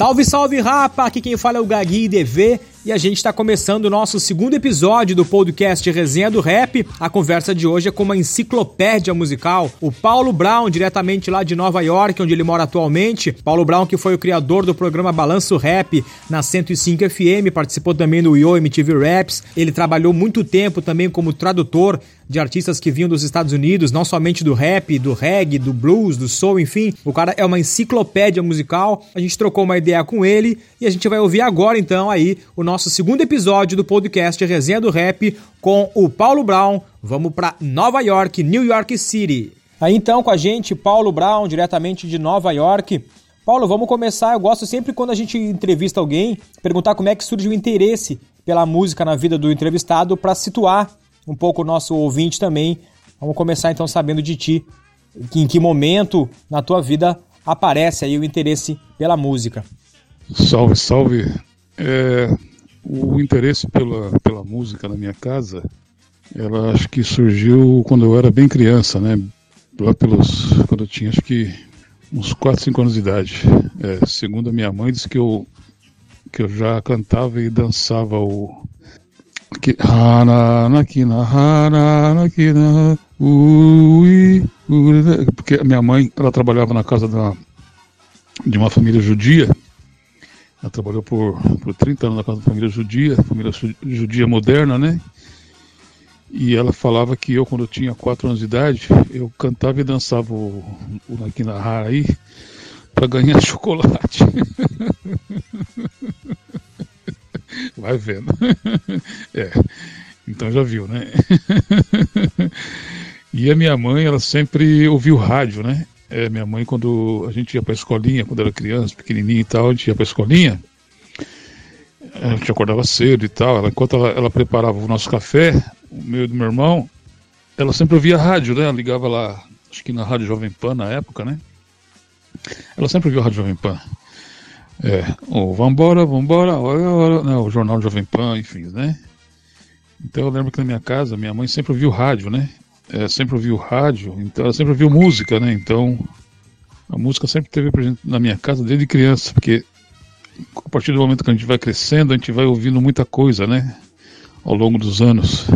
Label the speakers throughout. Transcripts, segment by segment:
Speaker 1: Salve, salve, rapa! Aqui quem fala é o Gagui DV e a gente está começando o nosso segundo episódio do podcast Resenha do Rap. A conversa de hoje é com uma enciclopédia musical. O Paulo Brown, diretamente lá de Nova York, onde ele mora atualmente. Paulo Brown, que foi o criador do programa Balanço Rap na 105 FM, participou também do Yo MTV Raps. Ele trabalhou muito tempo também como tradutor de artistas que vinham dos Estados Unidos, não somente do rap, do reggae, do blues, do soul, enfim. O cara é uma enciclopédia musical. A gente trocou uma ideia com ele e a gente vai ouvir agora então aí o nosso segundo episódio do podcast Resenha do Rap com o Paulo Brown. Vamos para Nova York, New York City. Aí então com a gente Paulo Brown, diretamente de Nova York. Paulo, vamos começar. Eu gosto sempre quando a gente entrevista alguém, perguntar como é que surge o interesse pela música na vida do entrevistado para situar um pouco o nosso ouvinte também. Vamos começar então sabendo de ti, em que momento na tua vida aparece aí o interesse pela música.
Speaker 2: Salve, salve. É, o interesse pela, pela música na minha casa, ela acho que surgiu quando eu era bem criança, né? Lá pelos. quando eu tinha acho que uns 4, 5 anos de idade. É, segundo a minha mãe, disse que eu, que eu já cantava e dançava o, que porque a minha mãe ela trabalhava na casa de uma família judia. Ela trabalhou por, por 30 anos na casa da família judia família judia moderna né? E ela falava que eu quando eu tinha 4 anos de idade eu cantava e dançava o, o Nakinahara aí para ganhar chocolate Vai vendo. é. Então já viu, né? e a minha mãe, ela sempre ouviu rádio, né? É, minha mãe, quando a gente ia pra escolinha, quando era criança, pequenininha e tal, a gente ia pra escolinha, a gente acordava cedo e tal. Ela, enquanto ela, ela preparava o nosso café, o meu e do meu irmão, ela sempre ouvia rádio, né? Ela ligava lá, acho que na Rádio Jovem Pan na época, né? Ela sempre ouvia a Rádio Jovem Pan. É, o Vambora, Vambora, hora, hora, né, o Jornal Jovem Pan, enfim, né? Então eu lembro que na minha casa, minha mãe sempre ouviu rádio, né? É, sempre ouviu rádio, então ela sempre ouviu música, né? Então a música sempre teve presente na minha casa desde criança, porque a partir do momento que a gente vai crescendo, a gente vai ouvindo muita coisa, né? Ao longo dos anos.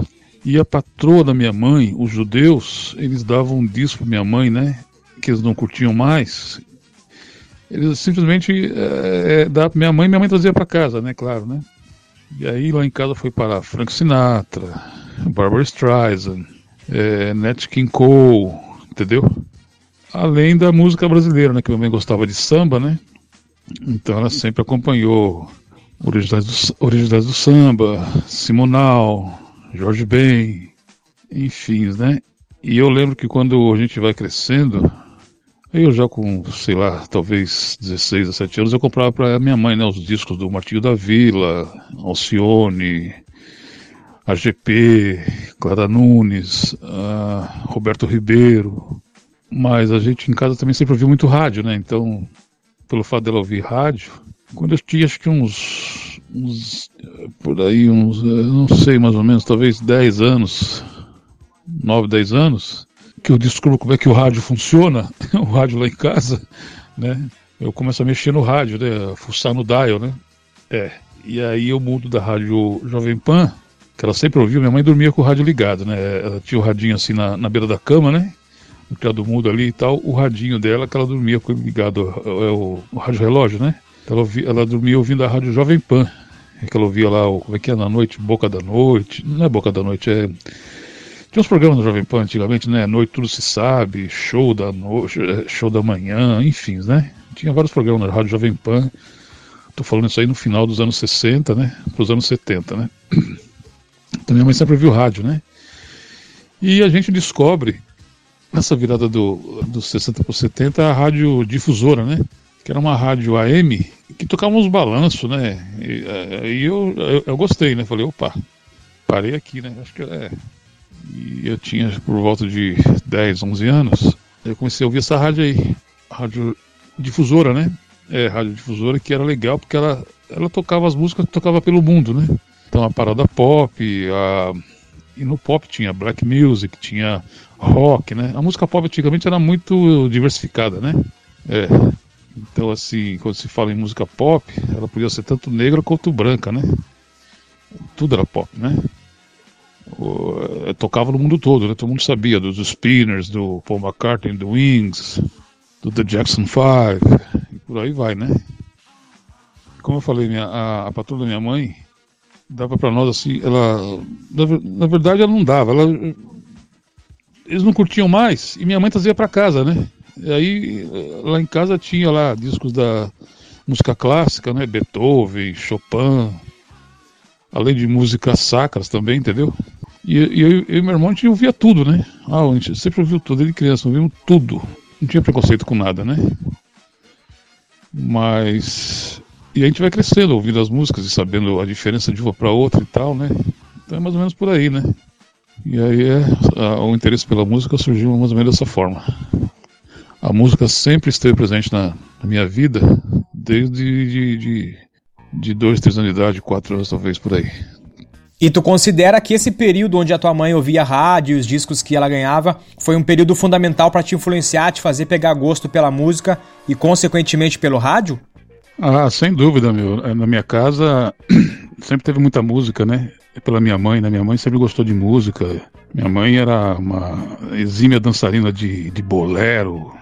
Speaker 2: E a patroa da minha mãe, os judeus, eles davam um disco pra minha mãe, né? Que eles não curtiam mais, simplesmente é, é dá minha mãe, minha mãe trazia para casa, né, claro, né? E aí lá em casa foi para Frank Sinatra, Barbara Streisand, é, Nat King Cole, entendeu? Além da música brasileira, né, que minha mãe gostava de samba, né? Então ela sempre acompanhou originais do, originais do samba, Simonal, Jorge Ben, enfim, né? E eu lembro que quando a gente vai crescendo, eu já com, sei lá, talvez 16, 17 anos, eu comprava para minha mãe, né, os discos do Martinho da Vila, Alcione, AGP, Clara Nunes, uh, Roberto Ribeiro. Mas a gente em casa também sempre ouviu muito rádio, né? Então, pelo fato dela ouvir rádio, quando eu tinha acho que uns, uns por aí, uns, não sei mais ou menos, talvez 10 anos, 9, 10 anos, que eu descubro como é que o rádio funciona, o rádio lá em casa, né? Eu começo a mexer no rádio, né? Fuçar no dial, né? É. E aí eu mudo da rádio Jovem Pan, que ela sempre ouviu, minha mãe dormia com o rádio ligado, né? Ela tinha o radinho assim na, na beira da cama, né? No criado mudo ali e tal, o radinho dela que ela dormia com ligado, é o, o rádio relógio, né? Ela, ouvia, ela dormia ouvindo a rádio Jovem Pan, que ela ouvia lá, o, como é que é, na noite, Boca da Noite, não é Boca da Noite, é tinha uns programas no Jovem Pan antigamente, né? Noite Tudo Se Sabe, Show da, noite, show da Manhã, enfim, né? Tinha vários programas na Rádio Jovem Pan. Tô falando isso aí no final dos anos 60, né? Para os anos 70, né? Então minha mãe sempre viu rádio, né? E a gente descobre, nessa virada do, dos 60 para 70, a rádio difusora, né? Que era uma rádio AM que tocava uns balanços, né? E, eh, e eu, eu, eu, gostei, né? Falei, opa, parei aqui, né? Acho que é e eu tinha por volta de 10, 11 anos. Eu comecei a ouvir essa rádio aí, rádio difusora, né? É, rádio difusora que era legal porque ela, ela tocava as músicas que tocava pelo mundo, né? Então a parada pop, a... e no pop tinha black music, tinha rock, né? A música pop antigamente era muito diversificada, né? É. Então, assim, quando se fala em música pop, ela podia ser tanto negra quanto branca, né? Tudo era pop, né? Eh, tocava no mundo todo, né? Todo mundo sabia dos Spinners, do Paul McCartney, do Wings, do The Jackson 5, e por aí vai, né? Como eu falei, minha, a, a patroa da minha mãe dava para nós assim, ela na, na, verdade ela não dava, ela eles não curtiam mais e minha mãe trazia para casa, né? E aí lá em casa tinha lá discos da música clássica, né? Beethoven, Chopin, além de músicas sacras também, entendeu? E, e eu, eu, e meu irmão a gente ouvia tudo, né? Ah, a gente sempre ouviu tudo, ele criança, ouvimos tudo. Não tinha preconceito com nada, né? Mas e a gente vai crescendo, ouvindo as músicas e sabendo a diferença de uma para outra e tal, né? Então é mais ou menos por aí, né? E aí é, a, o interesse pela música surgiu mais ou menos dessa forma. A música sempre esteve presente na, na minha vida, desde de, de, de dois, três anos de idade, quatro anos talvez por aí.
Speaker 1: E tu considera que esse período onde a tua mãe ouvia rádio e os discos que ela ganhava foi um período fundamental para te influenciar, te fazer pegar gosto pela música e consequentemente pelo rádio?
Speaker 2: Ah, sem dúvida, meu. É, na minha casa sempre teve muita música, né? Pela minha mãe, né? Minha mãe sempre gostou de música. Minha mãe era uma exímia dançarina de, de bolero,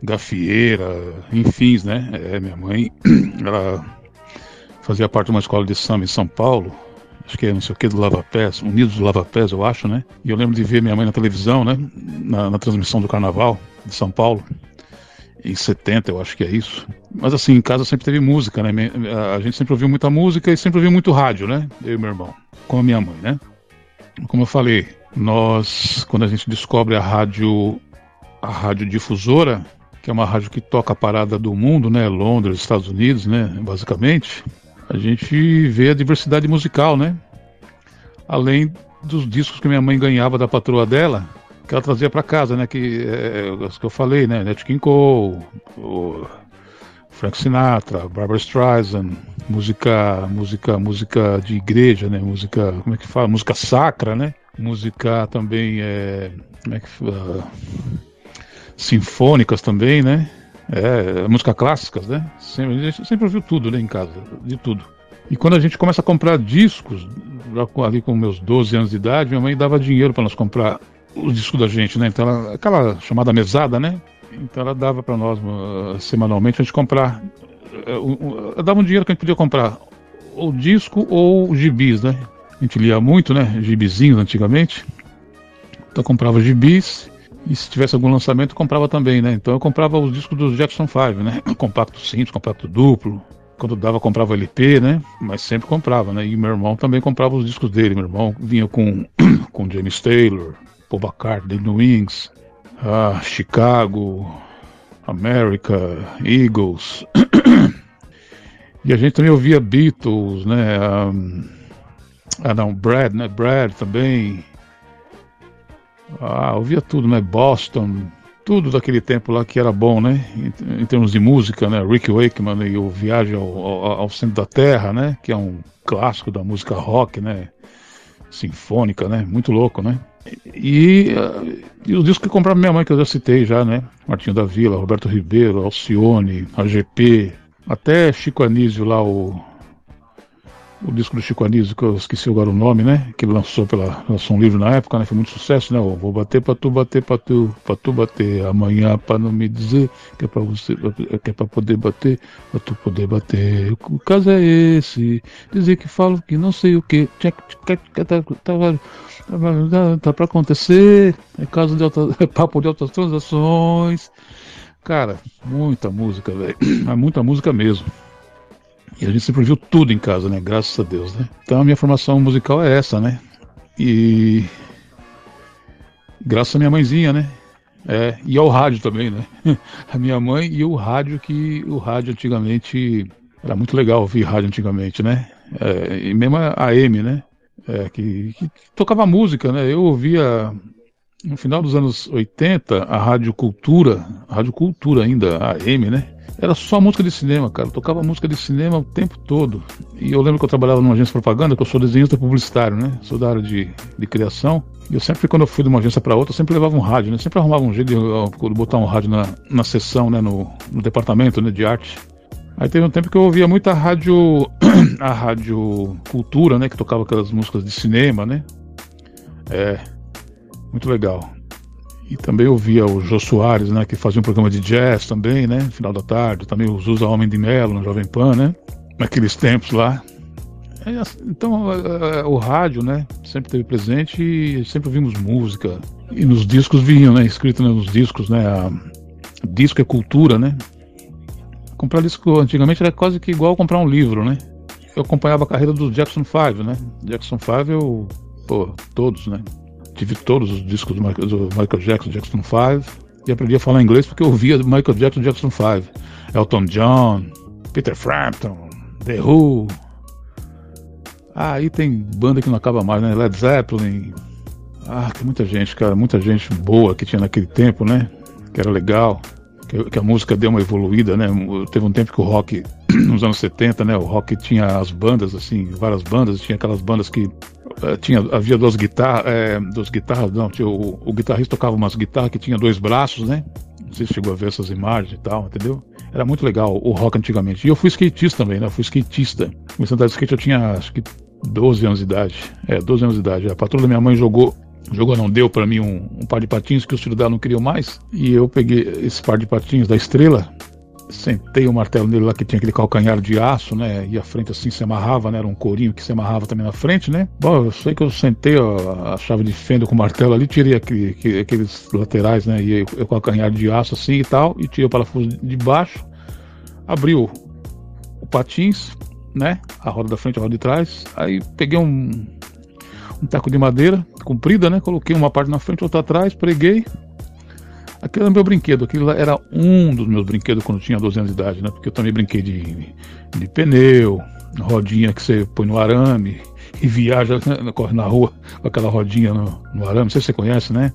Speaker 2: gafieira, enfim, né? É, minha mãe, ela fazia parte de uma escola de samba em São Paulo, acho que é não sei o que do Lava Pés, Unidos do Lava Pés, eu acho, né? E eu lembro de ver minha mãe na televisão, né? Na, na transmissão do Carnaval de São Paulo em 70, eu acho que é isso. Mas assim, em casa sempre teve música, né? A gente sempre ouviu muita música e sempre ouviu muito rádio, né? Eu e meu irmão, com a minha mãe, né? Como eu falei, nós, quando a gente descobre a rádio, a rádio difusora, que é uma rádio que toca a parada do mundo, né? Londres, Estados Unidos, né? Basicamente, a gente vê a diversidade musical, né? Além dos discos que minha mãe ganhava da patroa dela, que ela trazia para casa, né? Que é, é que eu falei, né? Nat King Cole, Frank Sinatra, Barbara Streisand, música, música, música de igreja, né? Música, como é que fala? Música sacra, né? Música também é, como é que fala? sinfônicas também, né? É, música clássicas, né? Sempre, a gente sempre ouviu tudo, né, em casa, de tudo. E quando a gente começa a comprar discos, ali com meus 12 anos de idade, minha mãe dava dinheiro para nós comprar o disco da gente, né? Então, ela, aquela chamada mesada, né? Então ela dava para nós uh, semanalmente a gente comprar. Uh, uh, dava um dinheiro que a gente podia comprar o disco ou gibis, né? A gente lia muito, né? Gibizinhos antigamente. Então comprava gibis e se tivesse algum lançamento comprava também, né? Então eu comprava os discos dos Jackson 5, né? Compacto simples, compacto duplo. Quando dava comprava LP, né? Mas sempre comprava, né? E meu irmão também comprava os discos dele. Meu irmão vinha com com James Taylor, Paul McCartney no Wings, ah, Chicago, America, Eagles. e a gente também ouvia Beatles, né? Um, ah não, Brad, né? Brad também. Ah, ouvia tudo, né? Boston, tudo daquele tempo lá que era bom, né? Em, em termos de música, né? Rick Wakeman e o Viagem ao, ao, ao, Centro da Terra, né? Que é um clássico da música rock, né? Sinfônica, né? Muito louco, né? E, e os discos que comprava minha mãe, que eu já citei já, né? Martinho da Vila, Roberto Ribeiro, Alcione, AGP, até Chico Anísio lá, o, o disco do Chico Anísio, que eu esqueci agora o nome, né? Que lançou, pela, lançou um livro na época, né? Foi muito sucesso, né? vou bater pra tu, bater pra tu, pra tu bater amanhã pra não me dizer que é pra você, que é pra poder bater, pra tu poder bater. O caso é esse, dizer que falo que não sei o que, tá, tá, tá pra acontecer, é caso de alta, é papo de altas transações. Cara, muita música, velho. É muita música mesmo. E a gente sempre viu tudo em casa, né? Graças a Deus, né? Então a minha formação musical é essa, né? E graças à minha mãezinha, né? É, e ao rádio também, né? A minha mãe e o rádio, que o rádio antigamente era muito legal ouvir rádio antigamente, né? É, e mesmo a AM, né? É, que, que, tocava música, né? Eu ouvia no final dos anos 80 a Rádio Cultura, a Rádio Cultura ainda, a AM, né? Era só música de cinema, cara. Eu tocava música de cinema o tempo todo. E eu lembro que eu trabalhava numa agência de propaganda, que eu sou desenhista publicitário, né? Sou da área de, de criação. E eu sempre, quando eu fui de uma agência para outra, eu sempre levava um rádio, né? Sempre arrumava um jeito de, botar um rádio na, na sessão, né? No, no departamento né? de arte. Aí teve um tempo que eu ouvia muita rádio, a rádio cultura, né? Que tocava aquelas músicas de cinema, né? É, muito legal. E também ouvia o Jô Soares, né, que fazia um programa de jazz também, né, no final da tarde. Também o Zusa Homem de Melo, no Jovem Pan, né, naqueles tempos lá. É, assim, então, é, é, o rádio, né, sempre teve presente e sempre ouvimos música. E nos discos vinham, né, escrito nos discos, né, a, disco é cultura, né. Comprar disco antigamente era quase que igual comprar um livro, né. Eu acompanhava a carreira do Jackson 5, né. Jackson 5 eu, pô, todos, né tive todos os discos do Michael, do Michael Jackson, Jackson 5, e aprendi a falar inglês porque eu ouvia Michael Jackson, Jackson 5, Elton John, Peter Frampton, The Who. Ah, aí tem banda que não acaba mais, né? Led Zeppelin. Ah, tem muita gente, cara, muita gente boa que tinha naquele tempo, né? Que era legal, que, que a música deu uma evoluída, né? Teve um tempo que o rock, nos anos 70, né? O rock tinha as bandas, assim, várias bandas, tinha aquelas bandas que tinha, havia duas guitarras, é, duas guitarras, não, tinha, o, o, guitarrista tocava umas guitarras que tinha dois braços, né? Não sei se chegou a ver essas imagens e tal, entendeu? Era muito legal o rock antigamente. E eu fui skatista também, né? Eu fui skatista. Comecei a andar de skate, eu tinha acho que 12 anos de idade. É, 12 anos de idade. A patroa da minha mãe jogou jogou não deu para mim um, um, par de patins que os filhos dela não queriam mais e eu peguei esse par de patins da estrela sentei o martelo nele lá que tinha aquele calcanhar de aço, né? E a frente assim se amarrava, né? Era um corinho que se amarrava também na frente, né? Bom, eu sei que eu sentei ó, a chave de fenda com o martelo ali, tirei aquele, aqueles laterais, né? E o calcanhar de aço assim e tal, e tirei o parafuso de baixo, abriu o patins, né? A roda da frente, a roda de trás. Aí peguei um, um taco de madeira comprida, né? Coloquei uma parte na frente, outra atrás, preguei Aquilo era meu brinquedo, aquilo era um dos meus brinquedos quando eu tinha 12 anos de idade, né? Porque eu também brinquei de, de pneu, rodinha que você põe no arame e viaja, né? corre na rua com aquela rodinha no, no arame. Não sei se você conhece, né?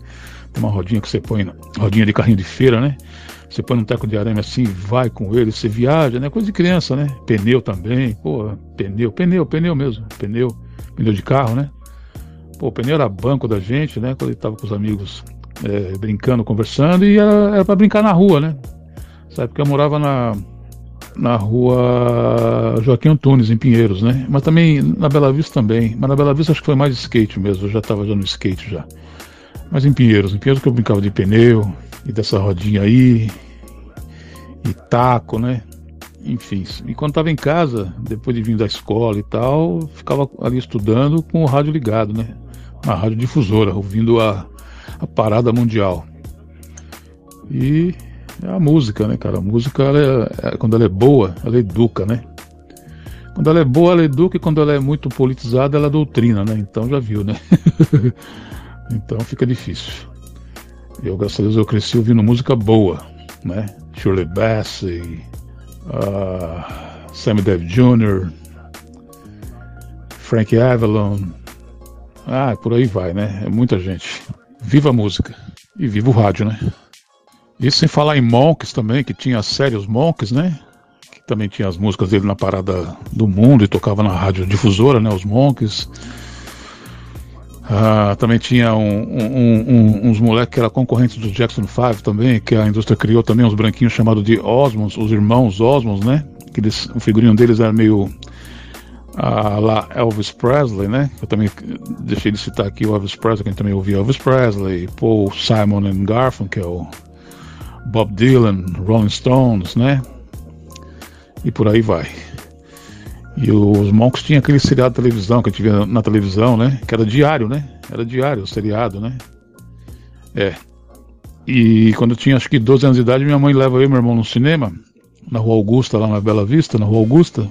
Speaker 2: Tem uma rodinha que você põe, rodinha de carrinho de feira, né? Você põe um teco de arame assim, vai com ele, você viaja, né? Coisa de criança, né? Pneu também, pô, pneu, pneu, pneu mesmo, pneu, pneu de carro, né? Pô, o pneu era banco da gente, né? Quando ele tava com os amigos é, brincando, conversando, e era, era para brincar na rua, né? Sabe, porque eu morava na, na rua Joaquim Antunes, em Pinheiros, né? Mas também na Bela Vista também. Mas na Bela Vista acho que foi mais skate mesmo, eu já estava já no skate já. Mas em Pinheiros, em Pinheiros que eu brincava de pneu, e dessa rodinha aí, e taco, né? Enfim, e quando estava em casa, depois de vir da escola e tal, ficava ali estudando com o rádio ligado, né? Uma rádio difusora, ouvindo a, a parada mundial. E é a música, né, cara? A música, ela é, é, quando ela é boa, ela educa, né? Quando ela é boa, ela educa, e quando ela é muito politizada, ela doutrina, né? Então já viu, né? então fica difícil. Eu, graças a Deus, eu cresci ouvindo música boa, né? Shirley Bassey, uh, Sammy Davis Jr., Frank Avalon, ah, por aí vai, né? É muita gente. Viva a música. E viva o rádio, né? Isso sem falar em Monks também, que tinha a série Os Monks, né? Que também tinha as músicas dele na parada do mundo e tocava na rádio difusora, né? Os Monks. Ah, também tinha um, um, um, uns moleques que eram concorrentes dos Jackson 5 também, que a indústria criou também, uns branquinhos chamados de Osmonds, os irmãos Osmonds, né? Que eles, o figurinho deles era meio ah, lá Elvis Presley, né? Eu também deixei de citar aqui o Elvis Presley, quem também ouviu Elvis Presley, Paul Simon and Garfunkel, Bob Dylan, Rolling Stones, né? E por aí vai. E os Monks tinham aquele seriado de televisão que a gente via na televisão, né? Que era diário, né? Era diário o seriado, né? É. E quando eu tinha acho que 12 anos de idade, minha mãe leva eu e meu irmão no cinema, na Rua Augusta, lá na Bela Vista, na Rua Augusta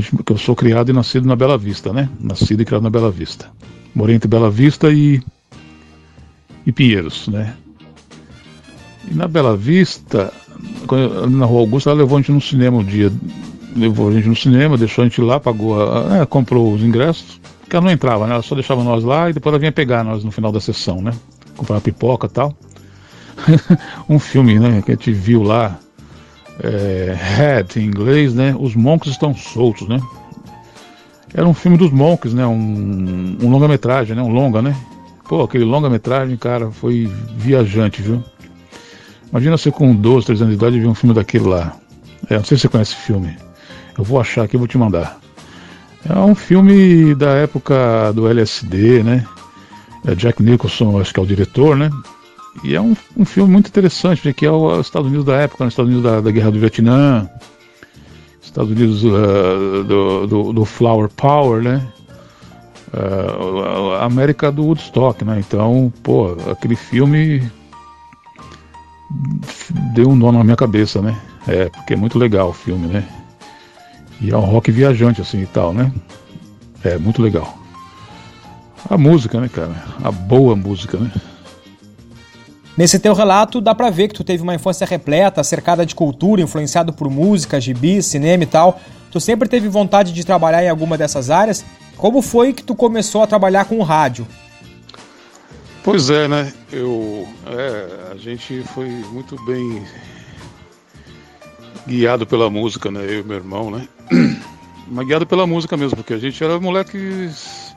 Speaker 2: que eu sou criado e nascido na Bela Vista, né? Nascido e criado na Bela Vista. Morei entre Bela Vista e, e Pinheiros, né? E na Bela Vista, na Rua Augusta, ela levou a gente no cinema um dia. Levou a gente no cinema, deixou a gente lá, pagou, a, é, comprou os ingressos, porque ela não entrava, né? Ela só deixava nós lá e depois ela vinha pegar nós no final da sessão, né? Comprar pipoca e tal. um filme, né? Que a gente viu lá é, Head em inglês, né? Os Monks Estão Soltos, né? Era um filme dos Monks, né? Um, um longa-metragem, né? Um longa, né? Pô, aquele longa-metragem, cara, foi viajante, viu? Imagina você com 12, 13 anos de idade ver um filme daquele lá. É, não sei se você conhece esse filme. Eu vou achar aqui e vou te mandar. É um filme da época do LSD, né? É Jack Nicholson, acho que é o diretor, né? E é um, um filme muito interessante, que é os Estados Unidos da época, os Estados Unidos da, da Guerra do Vietnã, Estados Unidos uh, do, do, do, Flower Power, né? Uh, América do Woodstock, né? Então, pô, aquele filme deu um nó na minha cabeça, né? É, porque é muito legal o filme, né? E é um rock viajante, assim e tal, né? É muito legal. A música, né, cara? A boa música, né?
Speaker 1: Nesse teu relato, dá pra ver que tu teve uma infância repleta, cercada de cultura, influenciado por música, gibi, cinema e tal. Tu sempre teve vontade de trabalhar em alguma dessas áreas. Como foi que tu começou a trabalhar com o rádio?
Speaker 2: Pois é, né? Eu, é, a gente foi muito bem guiado pela música, né? Eu e meu irmão, né? Mas guiado pela música mesmo, porque a gente era moleques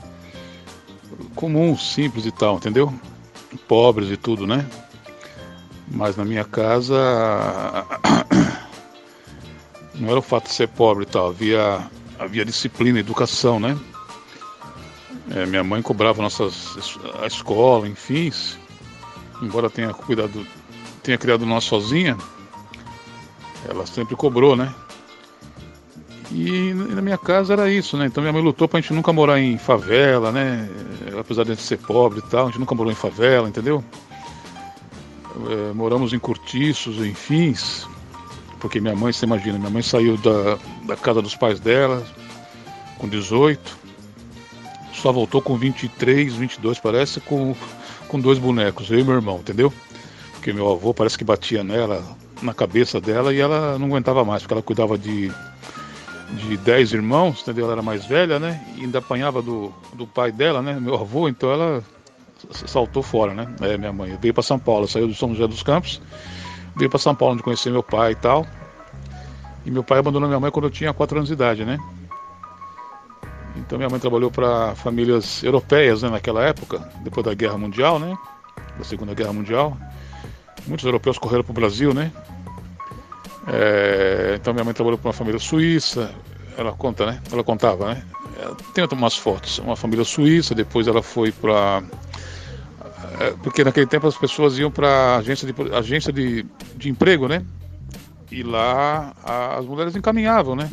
Speaker 2: comuns, simples e tal, entendeu? Pobres e tudo, né? Mas na minha casa não era o fato de ser pobre e tal, havia, havia disciplina, educação, né? É, minha mãe cobrava nossas, a escola, enfim, embora tenha cuidado, tenha criado nós sozinha, ela sempre cobrou, né? E na minha casa era isso, né? Então minha mãe lutou pra gente nunca morar em favela, né? Apesar de a gente ser pobre e tal, a gente nunca morou em favela, entendeu? É, moramos em cortiços, enfim, porque minha mãe, você imagina, minha mãe saiu da, da casa dos pais dela com 18, só voltou com 23, 22 parece, com, com dois bonecos, eu e meu irmão, entendeu? Porque meu avô parece que batia nela, na cabeça dela, e ela não aguentava mais, porque ela cuidava de, de 10 irmãos, entendeu? Ela era mais velha, né? E ainda apanhava do, do pai dela, né? Meu avô, então ela saltou fora, né? É, minha mãe veio para São Paulo, saiu do São José dos Campos, veio para São Paulo onde conhecer meu pai e tal. E meu pai abandonou minha mãe quando eu tinha 4 anos de idade, né? Então minha mãe trabalhou para famílias europeias né, naquela época, depois da Guerra Mundial, né? Da Segunda Guerra Mundial. Muitos europeus correram para o Brasil, né? É, então minha mãe trabalhou para uma família suíça, ela conta, né? Ela contava, né? Tem umas fotos, uma família suíça, depois ela foi para é, porque naquele tempo as pessoas iam para agência de agência de, de emprego, né? E lá as mulheres encaminhavam, né?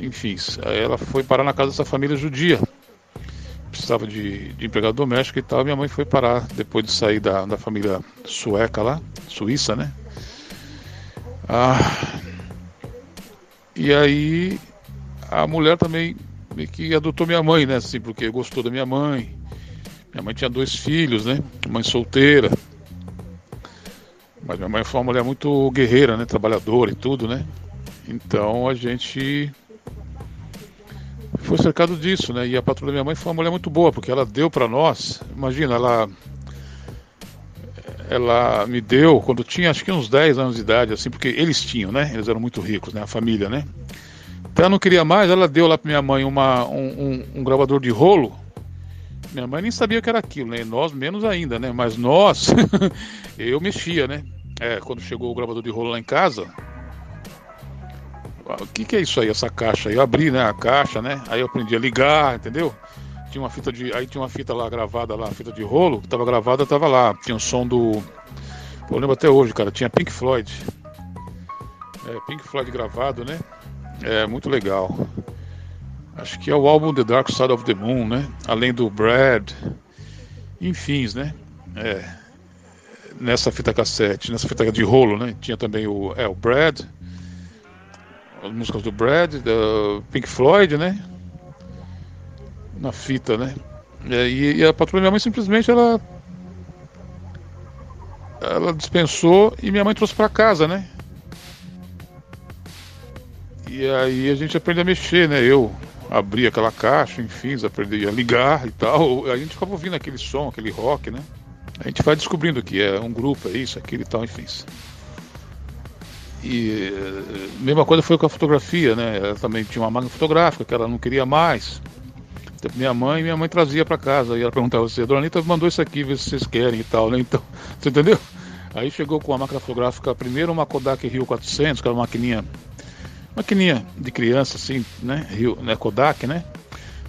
Speaker 2: Enfim, ela foi parar na casa dessa família judia. Precisava de, de empregado doméstico e tal. Minha mãe foi parar depois de sair da, da família sueca lá, suíça, né? Ah, e aí a mulher também meio que adotou minha mãe, né? Assim, porque gostou da minha mãe minha mãe tinha dois filhos, né? Mãe solteira. Mas minha mãe foi uma mulher muito guerreira, né? Trabalhadora e tudo, né? Então a gente foi cercado disso, né? E a patroa da minha mãe foi uma mulher muito boa, porque ela deu para nós. Imagina, ela ela me deu quando tinha acho que uns 10 anos de idade, assim, porque eles tinham, né? Eles eram muito ricos, né? A família, né? Então ela não queria mais, ela deu lá para minha mãe uma, um, um, um gravador de rolo minha mãe nem sabia o que era aquilo, né? Nós menos ainda, né? Mas nós, eu mexia, né? É, quando chegou o gravador de rolo lá em casa, o que, que é isso aí, essa caixa? Eu abri, né, a caixa, né? Aí eu aprendi a ligar, entendeu? Tinha uma fita de, aí tinha uma fita lá gravada lá, fita de rolo, que tava gravada, tava lá. Tinha o som do, Pô, eu lembro até hoje, cara. Tinha Pink Floyd, é, Pink Floyd gravado, né? É muito legal. Acho que é o álbum The Dark Side of the Moon, né? Além do Brad, enfim, né? É, nessa fita cassete, nessa fita de rolo, né? Tinha também o, é, o Brad, as músicas do Brad, do Pink Floyd, né? Na fita, né? É, e, e, a patroa minha mãe simplesmente ela ela dispensou e minha mãe trouxe para casa, né? E aí a gente aprende a mexer, né? Eu, abrir aquela caixa, enfim, aprender a ligar e tal. A gente ficava ouvindo aquele som, aquele rock, né? A gente vai descobrindo que é um grupo, é isso, aquilo e tal, enfim. E mesma coisa foi com a fotografia, né? Ela também tinha uma máquina fotográfica que ela não queria mais. Minha mãe, minha mãe trazia para casa e ela perguntava assim, Dona Anitta mandou isso aqui, ver se vocês querem e tal, né? Então, você entendeu? Aí chegou com a máquina fotográfica, primeiro uma Kodak Rio 400, que era uma maquininha, maquininha de criança assim, né? Rio, né? Kodak, né?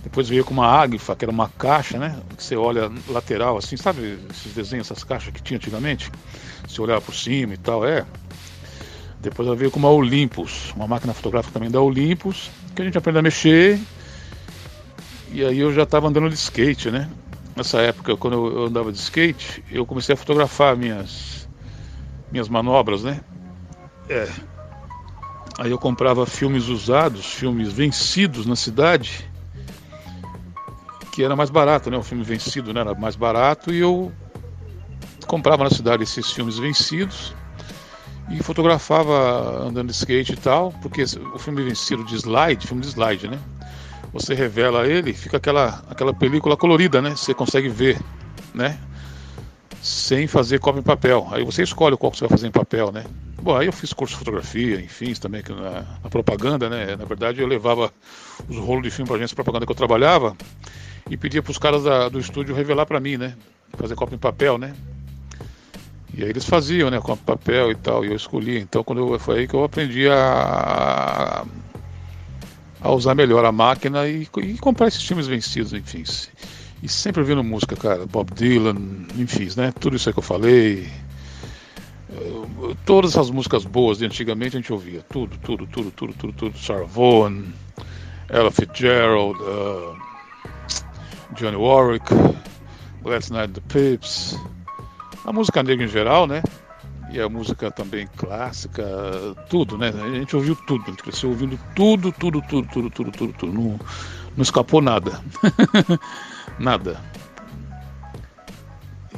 Speaker 2: Depois veio com uma Agfa, que era uma caixa, né? Que você olha lateral assim, sabe esses desenhos, essas caixas que tinha antigamente? Você olhava por cima e tal, é. Depois ela veio com uma Olympus, uma máquina fotográfica também da Olympus, que a gente aprende a mexer. E aí eu já estava andando de skate, né? Nessa época, quando eu andava de skate, eu comecei a fotografar minhas minhas manobras, né? É. Aí eu comprava filmes usados, filmes vencidos na cidade, que era mais barato, né? O filme vencido né? era mais barato e eu comprava na cidade esses filmes vencidos e fotografava andando de skate e tal, porque o filme vencido de slide, filme de slide, né? Você revela ele, fica aquela aquela película colorida, né? Você consegue ver, né? Sem fazer cópia em papel. Aí você escolhe qual que você vai fazer em papel, né? Bom, aí eu fiz curso de fotografia, enfim, também na, na propaganda, né? Na verdade, eu levava os rolos de filme para agência de propaganda que eu trabalhava e pedia para os caras da, do estúdio revelar para mim, né? Fazer cópia em papel, né? E aí eles faziam, né, com papel e tal, e eu escolhi. Então quando eu, foi aí que eu aprendi a, a usar melhor a máquina e, e comprar esses filmes vencidos, enfim. E sempre ouvindo música, cara, Bob Dylan, enfim, né? Tudo isso aí que eu falei. Todas as músicas boas de antigamente a gente ouvia. Tudo, tudo, tudo, tudo, tudo, tudo. Vaughan, Ella Fitzgerald, uh, Johnny Warwick, Let's Night the Pips a música negra em geral, né? E a música também clássica, tudo, né? A gente ouviu tudo, a gente cresceu ouvindo tudo, tudo, tudo, tudo, tudo, tudo, tudo. Não, não escapou nada. nada.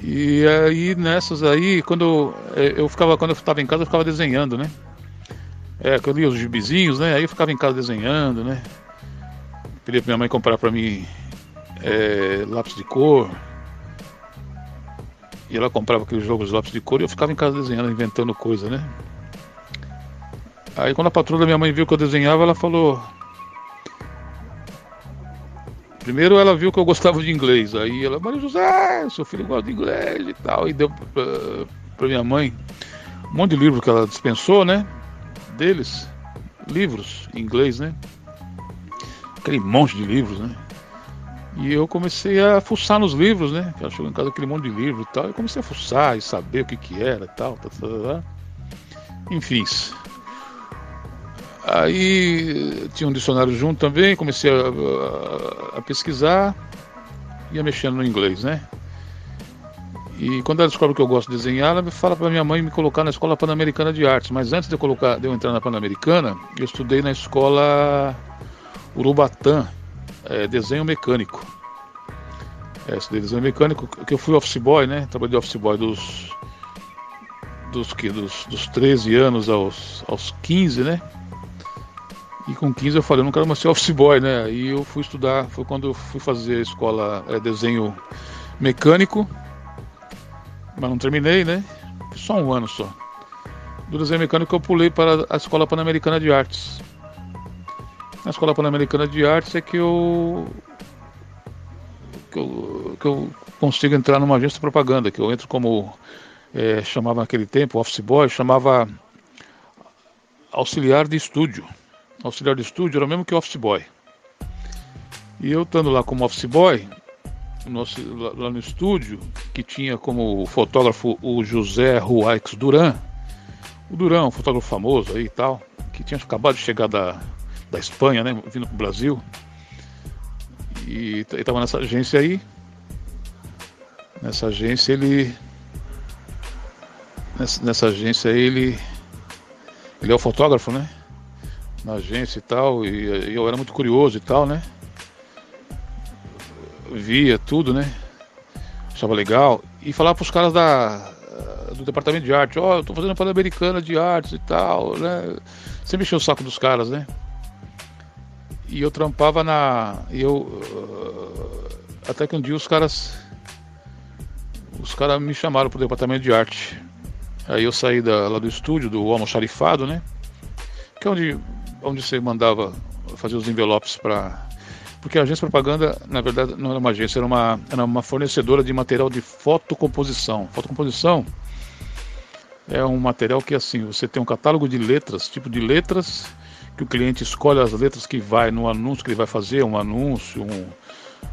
Speaker 2: E aí nessas aí, quando eu, eu ficava, quando eu estava em casa, eu ficava desenhando, né? É, que eu lia os gibizinhos, né? Aí eu ficava em casa desenhando, né? Pedia pra minha mãe comprar pra mim é, lápis de cor, e ela comprava aqueles jogos lápis de cor e eu ficava em casa desenhando, inventando coisa, né? Aí quando a patroa da minha mãe viu que eu desenhava, ela falou. Primeiro ela viu que eu gostava de inglês. Aí ela, Maria José, seu filho gosta de inglês e tal. E deu pra, minha mãe um monte de livro que ela dispensou, né? Deles. Livros em inglês, né? Aquele monte de livros, né? E eu comecei a fuçar nos livros, né? Ela chegou em casa aquele monte de livro e tal. Eu comecei a fuçar e saber o que que era e tal, tal, tal, tal. Enfim. Aí tinha um dicionário junto também, comecei a, a, a pesquisar, ia mexendo no inglês, né? E quando ela descobre que eu gosto de desenhar, ela fala para minha mãe me colocar na escola pan-americana de artes. Mas antes de eu colocar, de eu entrar na pan-americana, eu estudei na escola Urubatã, é, desenho mecânico. É, estudei desenho mecânico, que eu fui office boy, né? Trabalhei office boy dos dos que dos, dos 13 anos aos, aos 15, né? E com 15 eu falei, eu não quero mais ser office boy, né? Aí eu fui estudar, foi quando eu fui fazer a escola é, desenho mecânico, mas não terminei, né? Só um ano só. Do desenho mecânico eu pulei para a Escola Pan-Americana de Artes na Escola Pan-Americana de Artes é que eu, que eu, que eu consigo entrar numa agência de propaganda, que eu entro como é, chamava naquele tempo, office boy, chamava auxiliar de estúdio. Auxiliar de estúdio era o mesmo que office boy. E eu estando lá como office boy, no, lá no estúdio, que tinha como fotógrafo o José Ruaix Duran, o Duran, um fotógrafo famoso aí e tal, que tinha acabado de chegar da, da Espanha, né, vindo para o Brasil. E estava nessa agência aí. Nessa agência ele. Nessa, nessa agência aí ele. Ele é o fotógrafo, né? Na agência e tal. E, e eu era muito curioso e tal, né? Via tudo, né? Achava legal. E falava para os caras da, do departamento de arte, ó, oh, eu tô fazendo Pan-Americana de artes e tal, né? Sempre encheu o saco dos caras, né? E eu trampava na. Eu. Uh, até que um dia os caras. Os caras me chamaram pro departamento de arte. Aí eu saí da, lá do estúdio, do almoxarifado, né? Que é onde, onde você mandava fazer os envelopes para. Porque a agência de propaganda, na verdade, não era uma agência, era uma, era uma fornecedora de material de fotocomposição. Fotocomposição é um material que, assim, você tem um catálogo de letras, tipo de letras, que o cliente escolhe as letras que vai no anúncio que ele vai fazer, um anúncio, um,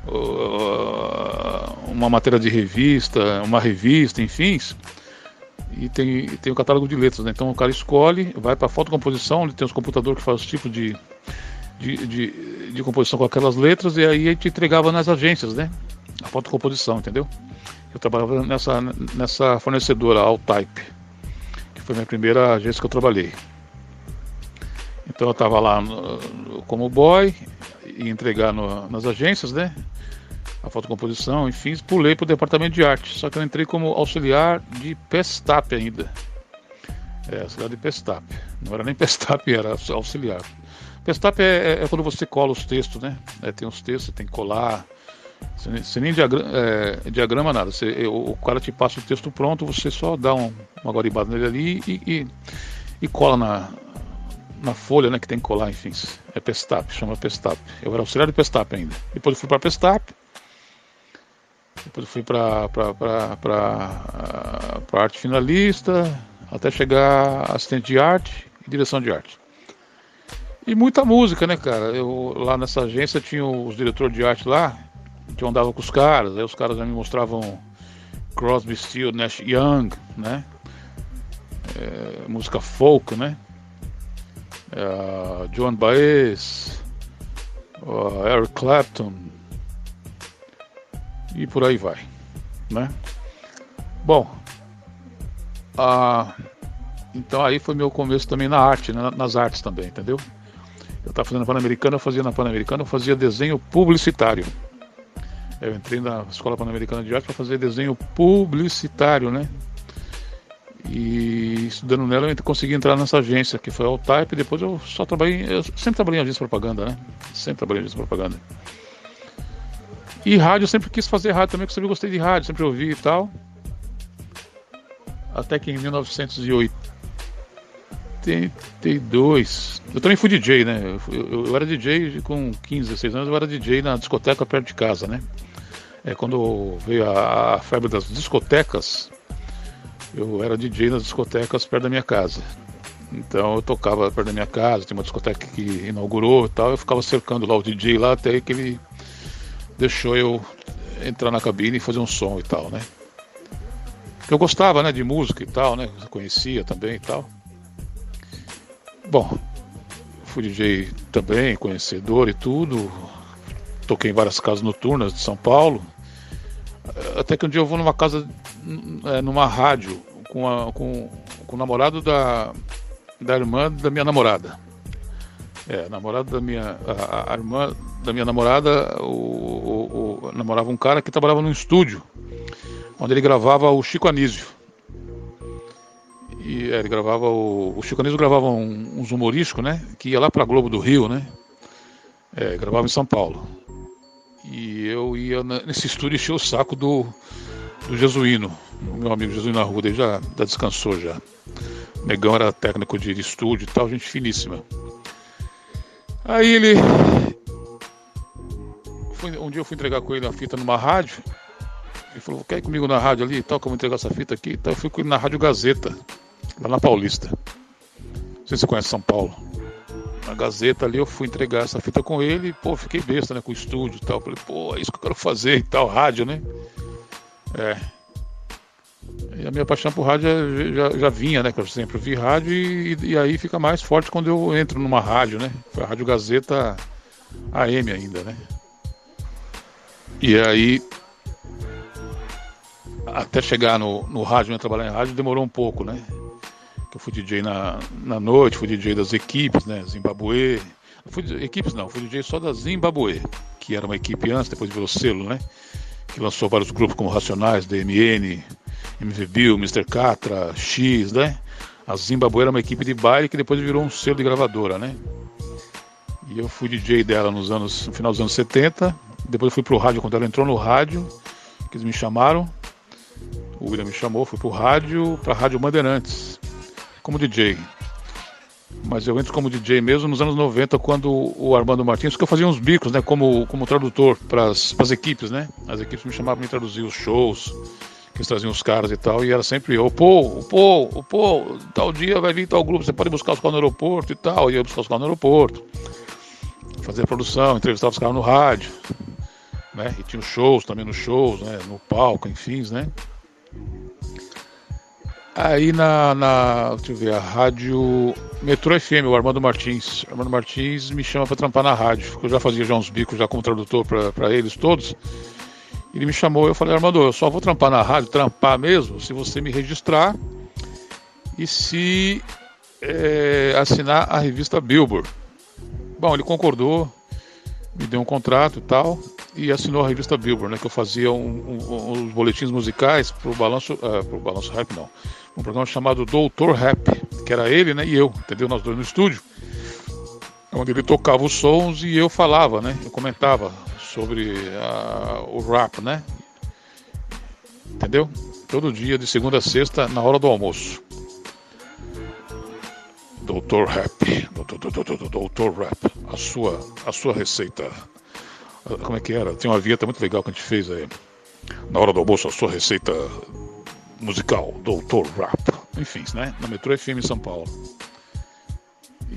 Speaker 2: uh, uma matéria de revista, uma revista, enfim e tem, tem o catálogo de letras, né? Então o cara escolhe, vai para a fotocomposição, ele tem os computadores que fazem os tipos de, de, de, de, composição com aquelas letras, e aí a gente entregava nas agências, né? A fotocomposição, entendeu? Eu trabalhava nessa, nessa fornecedora, Altype, que foi a minha primeira agência que eu trabalhei. Então eu estava lá no, como boy, e entregar no, nas agências, né? A fotocomposição, enfim, pulei para o departamento de arte. Só que eu entrei como auxiliar de Pestap ainda. É, auxiliar de Pestap. Não era nem Pestap, era auxiliar. Pestap é, é, é quando você cola os textos, né? É, tem os textos, tem que colar. Você nem diagrama, é, diagrama nada. Você, o, cara te passa o texto pronto, você só dá um, uma guaribada nele ali e, e, e cola na, na folha, né, que tem que colar, enfim. É Pestap, chama Pestap. Eu era auxiliar de Pestap ainda. Depois eu fui para Pestap, depois fui para arte finalista, até chegar assistente de arte e direção de arte. E muita música, né, cara? Eu lá nessa agência tinha os diretores de arte lá, que eu andava com os caras, aí os caras já me mostravam Crosby, Steel, Nash Young, né? É, música folk, né? É, John Baez, uh, Eric Clapton, e por aí vai, né? Bom, a, então aí foi meu começo também na arte, né? nas artes também, entendeu? Eu estava fazendo na Pan-Americana, eu fazia na Pan-Americana, eu fazia desenho publicitário. Eu entrei na Escola Pan-Americana de Arte para fazer desenho publicitário, né? E estudando nela eu consegui entrar nessa agência que foi a Type. Depois eu só trabalhei, eu sempre trabalhei em agência de propaganda, né? Sempre trabalhei em agência de propaganda. E rádio, sempre quis fazer rádio também, porque sempre gostei de rádio, sempre ouvi e tal. Até que em 1982, eu também fui DJ, né? Eu, eu, eu, era DJ com 15, 16 anos, eu era DJ na discoteca perto de casa, né? É, quando veio a, a febre das discotecas, eu era DJ nas discotecas perto da minha casa. Então eu tocava perto da minha casa, tem uma discoteca que inaugurou e tal, eu ficava cercando lá o DJ lá até que ele deixou eu entrar na cabine e fazer um som e tal, né? Eu gostava, né, de música e tal, né? Conhecia também e tal. Bom, fui DJ também, conhecedor e tudo. Toquei em várias casas noturnas de São Paulo. Até que um dia eu vou numa casa, é, numa rádio, com, a, com, com o namorado da, da irmã da minha namorada. É, namorado da minha. A, a, irmã da minha namorada o, o, o, namorava um cara que trabalhava num estúdio, onde ele gravava o Chico Anísio. E é, ele gravava o, o Chico Anísio gravava um, uns humorísticos, né? Que ia lá pra Globo do Rio, né? É, gravava em São Paulo. E eu ia nesse estúdio encher o saco do, do Jesuíno, meu amigo Jesuíno Arruda, ele já, já descansou já. O Negão era técnico de, de estúdio e tal, gente finíssima. Aí ele. um dia eu fui entregar com ele a fita numa rádio. Ele falou, quer ir comigo na rádio ali e tal, que eu vou entregar essa fita aqui. Então eu fui com ele na Rádio Gazeta, lá na Paulista. Não sei se você conhece São Paulo. Na Gazeta ali eu fui entregar essa fita com ele e, pô, fiquei besta, né, com o estúdio e tal. Falei, pô, é isso que eu quero fazer e tal, rádio, né? É. E a minha paixão por rádio já, já, já vinha, né? Que eu sempre vi rádio e, e, aí fica mais forte quando eu entro numa rádio, né? Foi a Rádio Gazeta AM ainda, né? E aí, até chegar no, no rádio, né, trabalhar em rádio, demorou um pouco, né? Eu fui DJ na, na noite, fui DJ das equipes, né? Zimbabue. Fui, equipes não, fui DJ só da Zimbabue, que era uma equipe antes, depois virou selo, né? Que lançou vários grupos como Racionais, DMN, MV Mr. Catra, X, né? A Zimbabwe era uma equipe de baile que depois virou um selo de gravadora, né? E eu fui DJ dela nos anos, no final dos anos 70. Depois eu fui pro rádio quando ela entrou no rádio, que eles me chamaram. o William me chamou, fui pro rádio, pra Rádio Bandeirantes, como DJ. Mas eu entro como DJ mesmo nos anos 90, quando o Armando Martins, que eu fazia uns bicos, né, como, como tradutor para as equipes, né? As equipes me chamavam para traduzir os shows, que eles traziam os caras e tal, e era sempre eu, pô, pô, pô, tal dia vai vir tal grupo, você pode buscar os caras no aeroporto e tal, e eu buscar os caras no aeroporto, fazer a produção, entrevistar os caras no rádio, né? E tinha os shows também nos shows, né? No palco, enfim, né? Aí na, na, deixa eu ver, a rádio Metrô FM, o Armando Martins. O Armando Martins me chama para trampar na rádio, eu já fazia já uns bicos já como tradutor para eles todos. Ele me chamou, eu falei, Armando, eu só vou trampar na rádio, trampar mesmo, se você me registrar e se é, assinar a revista Billboard. Bom, ele concordou, me deu um contrato e tal, e assinou a revista Billboard, né, que eu fazia um, um, boletins musicais pro Balanço, uh, pro Balanço Rap não, um programa chamado Doutor Rap, que era ele, né, e eu, entendeu, nós dois no estúdio, onde ele tocava os sons e eu falava, né, eu comentava sobre uh, o rap, né, entendeu? Todo dia, de segunda a sexta, na hora do almoço. Doutor Rap, Doutor, Doutor, Doutor Rap, a sua, a sua receita como é que era? Tem uma vinheta muito legal que a gente fez aí. Na hora do almoço, a sua receita musical, Doutor Rap. Enfim, né? Na Metrô FM em São Paulo.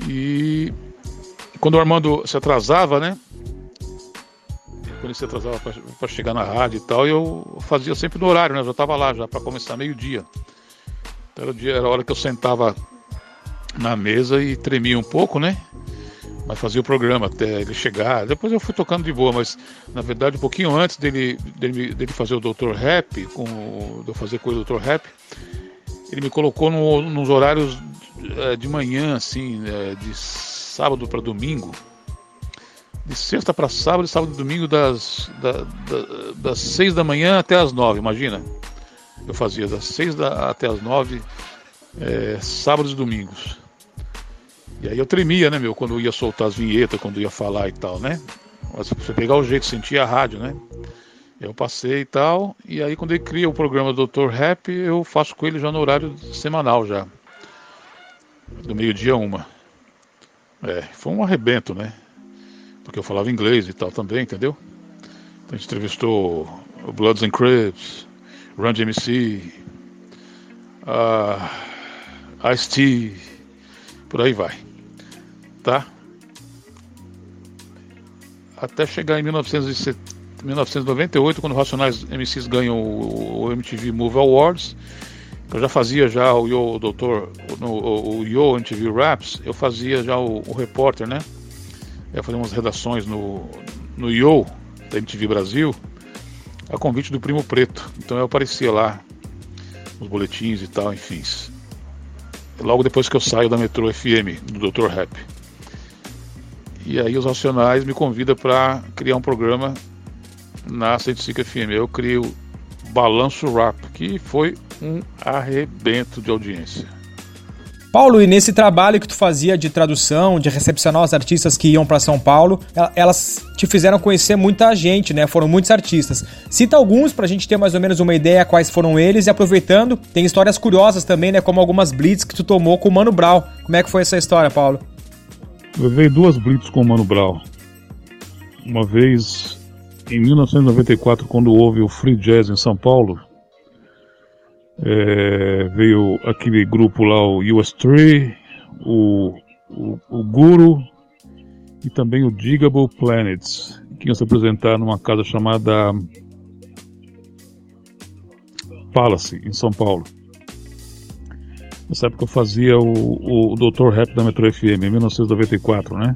Speaker 2: E quando o Armando se atrasava, né? Quando ele se atrasava para chegar na rádio e tal, eu fazia sempre no horário, né? Eu já estava lá já para começar meio-dia. Então, era, dia, era a hora que eu sentava na mesa e tremia um pouco, né? mas fazia o programa até ele chegar. Depois eu fui tocando de boa, mas na verdade um pouquinho antes dele, dele, dele fazer o Dr. Rap, com, de eu fazer com o Dr. Rap, ele me colocou no, nos horários é, de manhã, assim, é, de sábado para domingo. De sexta para sábado, sábado e domingo, das, da, da, das seis da manhã até as nove, imagina. Eu fazia das seis da, até as nove, é, sábados e domingos. E aí eu tremia, né, meu, quando ia soltar as vinhetas, quando ia falar e tal, né? Mas você pegar o jeito, sentir a rádio, né? Eu passei e tal, e aí quando ele cria o programa Dr. Rap, eu faço com ele já no horário semanal já. Do meio-dia uma. É, foi um arrebento, né? Porque eu falava inglês e tal também, entendeu? Então a gente entrevistou o Bloods and Crips, Run DMC, uh, Ice-T, por aí vai. Tá? Até chegar em 1998, quando o Racionais MCs ganham o, MTV Move Awards, eu já fazia já o Yo Doutor, o, o Yo MTV Raps, eu fazia já o, o repórter, né? Eu fazia umas redações no, no Yo, da MTV Brasil, a convite do Primo Preto. Então eu aparecia lá, os boletins e tal, enfim logo depois que eu saio da Metro FM, do Dr. Rap. E aí os Racionais me convidam para criar um programa na 105 FM. Eu crio Balanço Rap, que foi um arrebento de audiência.
Speaker 1: Paulo, e nesse trabalho que tu fazia de tradução, de recepcionar os artistas que iam para São Paulo, elas te fizeram conhecer muita gente, né? Foram muitos artistas. Cita alguns pra gente ter mais ou menos uma ideia quais foram eles e aproveitando, tem histórias curiosas também, né? Como algumas blitz que tu tomou com o Mano Brown. Como é que foi essa história, Paulo?
Speaker 2: Levei duas blitz com o Mano Brown. Uma vez em 1994, quando houve o Free Jazz em São Paulo, é, veio aquele grupo lá, o US3, o, o, o Guru e também o Digable Planets, que iam se apresentar numa casa chamada Palace, em São Paulo. Nessa época eu fazia o, o Dr. Rap da Metro FM, em 1994, né?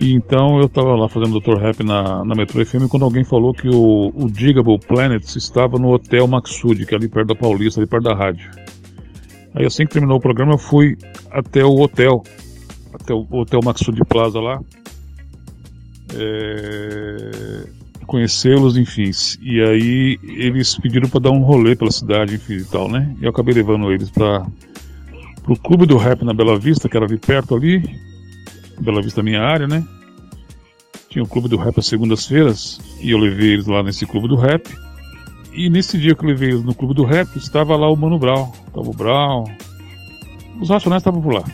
Speaker 2: E então eu estava lá fazendo Dr. Rap na, na Metro FM quando alguém falou que o, o Digable Planets estava no Hotel Maxud, que é ali perto da Paulista, ali perto da rádio. Aí assim que terminou o programa eu fui até o hotel, até o Hotel Maxud Plaza lá, é, conhecê-los, enfim. E aí eles pediram para dar um rolê pela cidade, enfim e tal, né? E eu acabei levando eles para o clube do rap na Bela Vista, que era ali perto ali, Bela Vista minha área, né? Tinha o clube do rap às segundas-feiras e eu levei eles lá nesse clube do rap. E nesse dia que eu levei no clube do rap, estava lá o Mano Brown. Tava o Brown. Os Racionais estavam por lá.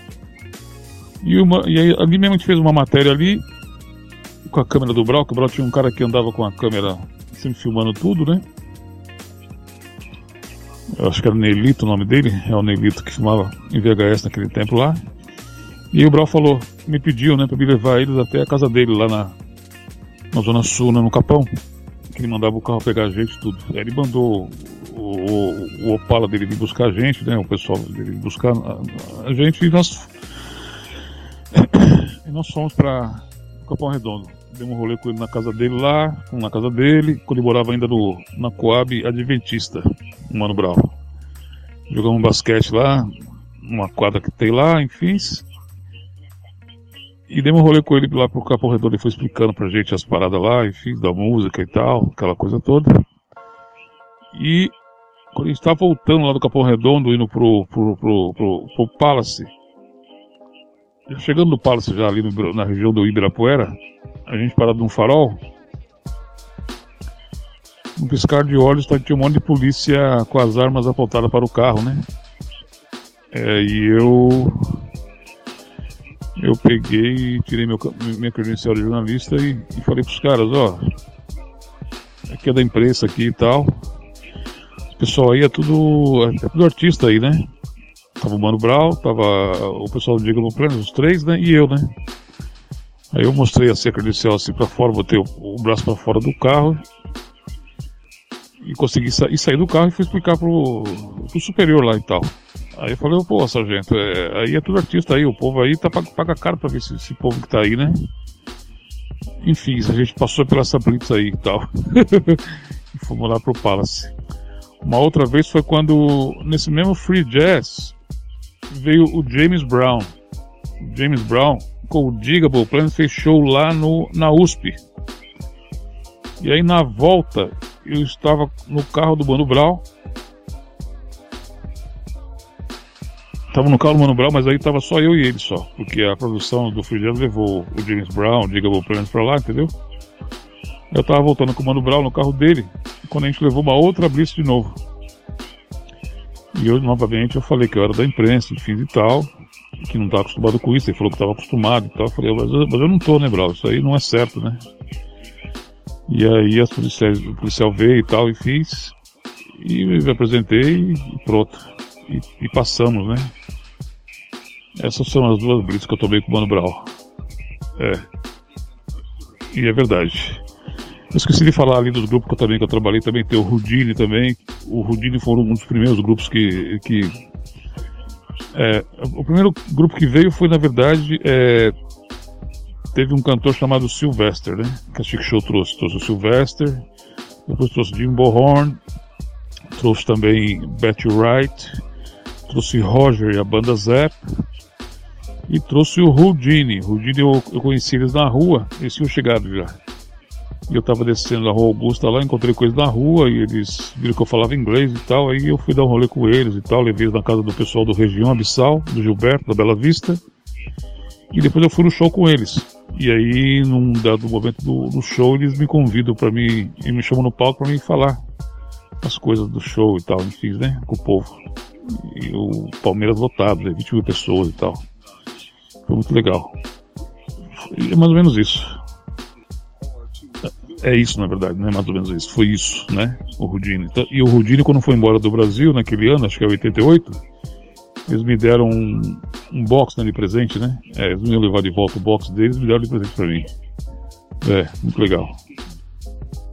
Speaker 2: E, uma, e aí, ali mesmo a gente fez uma matéria ali com a câmera do Brown, que o Brown tinha um cara que andava com a câmera sempre filmando tudo, né? Eu acho que era Nelito o nome dele, é o Nelito que filmava em VHS naquele tempo lá. E o Brau falou, me pediu, né, pra me levar eles até a casa dele lá na, na Zona Sul, né, no Capão. Que ele mandava o carro pegar a gente tudo. Aí ele mandou o, o, o Opala dele vir buscar a gente, né, o pessoal dele buscar a, a gente e nós, e nós fomos pra Capão Redondo. Demos um rolê com ele na casa dele lá, na casa dele, quando ele morava ainda no, na Coab Adventista, o Mano Brown. Jogamos basquete lá, uma quadra que tem lá, enfim. E demos um rolê com ele lá pro Capão Redondo, ele foi explicando pra gente as paradas lá, enfim, da música e tal, aquela coisa toda. E quando a gente tava voltando lá do Capão Redondo, indo pro, pro, pro, pro, pro Palace, chegando no Palace já ali no, na região do Ibirapuera, a gente parado num farol, um piscar de olhos tá, tinha um monte de polícia com as armas apontadas para o carro, né? É, e eu eu peguei tirei meu, minha credencial de jornalista e, e falei pros caras, ó, aqui é da imprensa aqui e tal. O pessoal aí é tudo, é tudo artista aí, né? Tava o Mano Brau, tava o pessoal do Diego no Plano, os três, né? E eu, né? Aí eu mostrei assim a credencial assim pra fora, botei o, o braço para fora do carro e consegui sa e sair do carro e fui explicar pro, pro superior lá e tal. Aí eu falei, pô, sargento, é, aí é tudo artista aí, o povo aí tá paga caro pra ver esse, esse povo que tá aí, né? Enfim, a gente passou pela essa blitz aí e tal. e fomos lá pro Palace. Uma outra vez foi quando, nesse mesmo Free Jazz, veio o James Brown. O James Brown com o Digable Plan fechou lá no, na USP. E aí na volta eu estava no carro do Mano Brown. Tava no carro do Mano Brown, mas aí tava só eu e ele só. Porque a produção do Free Jazz levou o James Brown, o Digable Plans pra lá, entendeu? Eu tava voltando com o Mano Brown no carro dele, quando a gente levou uma outra blitz de novo. E eu, novamente, eu falei que eu era da imprensa, enfim e tal, que não estava acostumado com isso. Ele falou que estava acostumado e tal. Eu falei, mas eu, mas eu não tô, né, Brau? Isso aí não é certo, né? E aí as policiais, o policial veio e tal, e fiz. E me apresentei e pronto. E, e, passamos, né? Essas são as duas blitz que eu tomei com o Mano Brau. É. E é verdade. Eu esqueci de falar ali dos grupos que eu também que eu trabalhei, também tem o Rudine também. O Rudine foi um dos primeiros grupos que. que é, o primeiro grupo que veio foi, na verdade, é, teve um cantor chamado Sylvester, né? Que a Chic Show trouxe. Trouxe o Sylvester, depois trouxe Jimbo Horn, trouxe também Betty Wright, trouxe Roger e a banda Zep, e trouxe o Houdini. Houdini eu, eu conheci eles na rua, eles tinham chegado já. E eu tava descendo na rua Augusta lá, encontrei eles na rua e eles viram que eu falava inglês e tal. Aí eu fui dar um rolê com eles e tal, levei eles na casa do pessoal do Região Abissal, do Gilberto, da Bela Vista. E depois eu fui no show com eles. E aí, num dado momento do, do show, eles me convidam para mim, e me chamam no palco para mim falar as coisas do show e tal, enfim, né, com o povo. E o Palmeiras lotado, né, 20 mil pessoas e tal. Foi muito legal. E é mais ou menos isso. É isso, na verdade, não é mais ou menos isso. Foi isso, né? O Rudini. Então, e o Rudini, quando foi embora do Brasil, naquele ano, acho que é 88, eles me deram um, um box né, de presente, né? É, eles me levar de volta o box deles e me deram de presente pra mim. É, muito legal.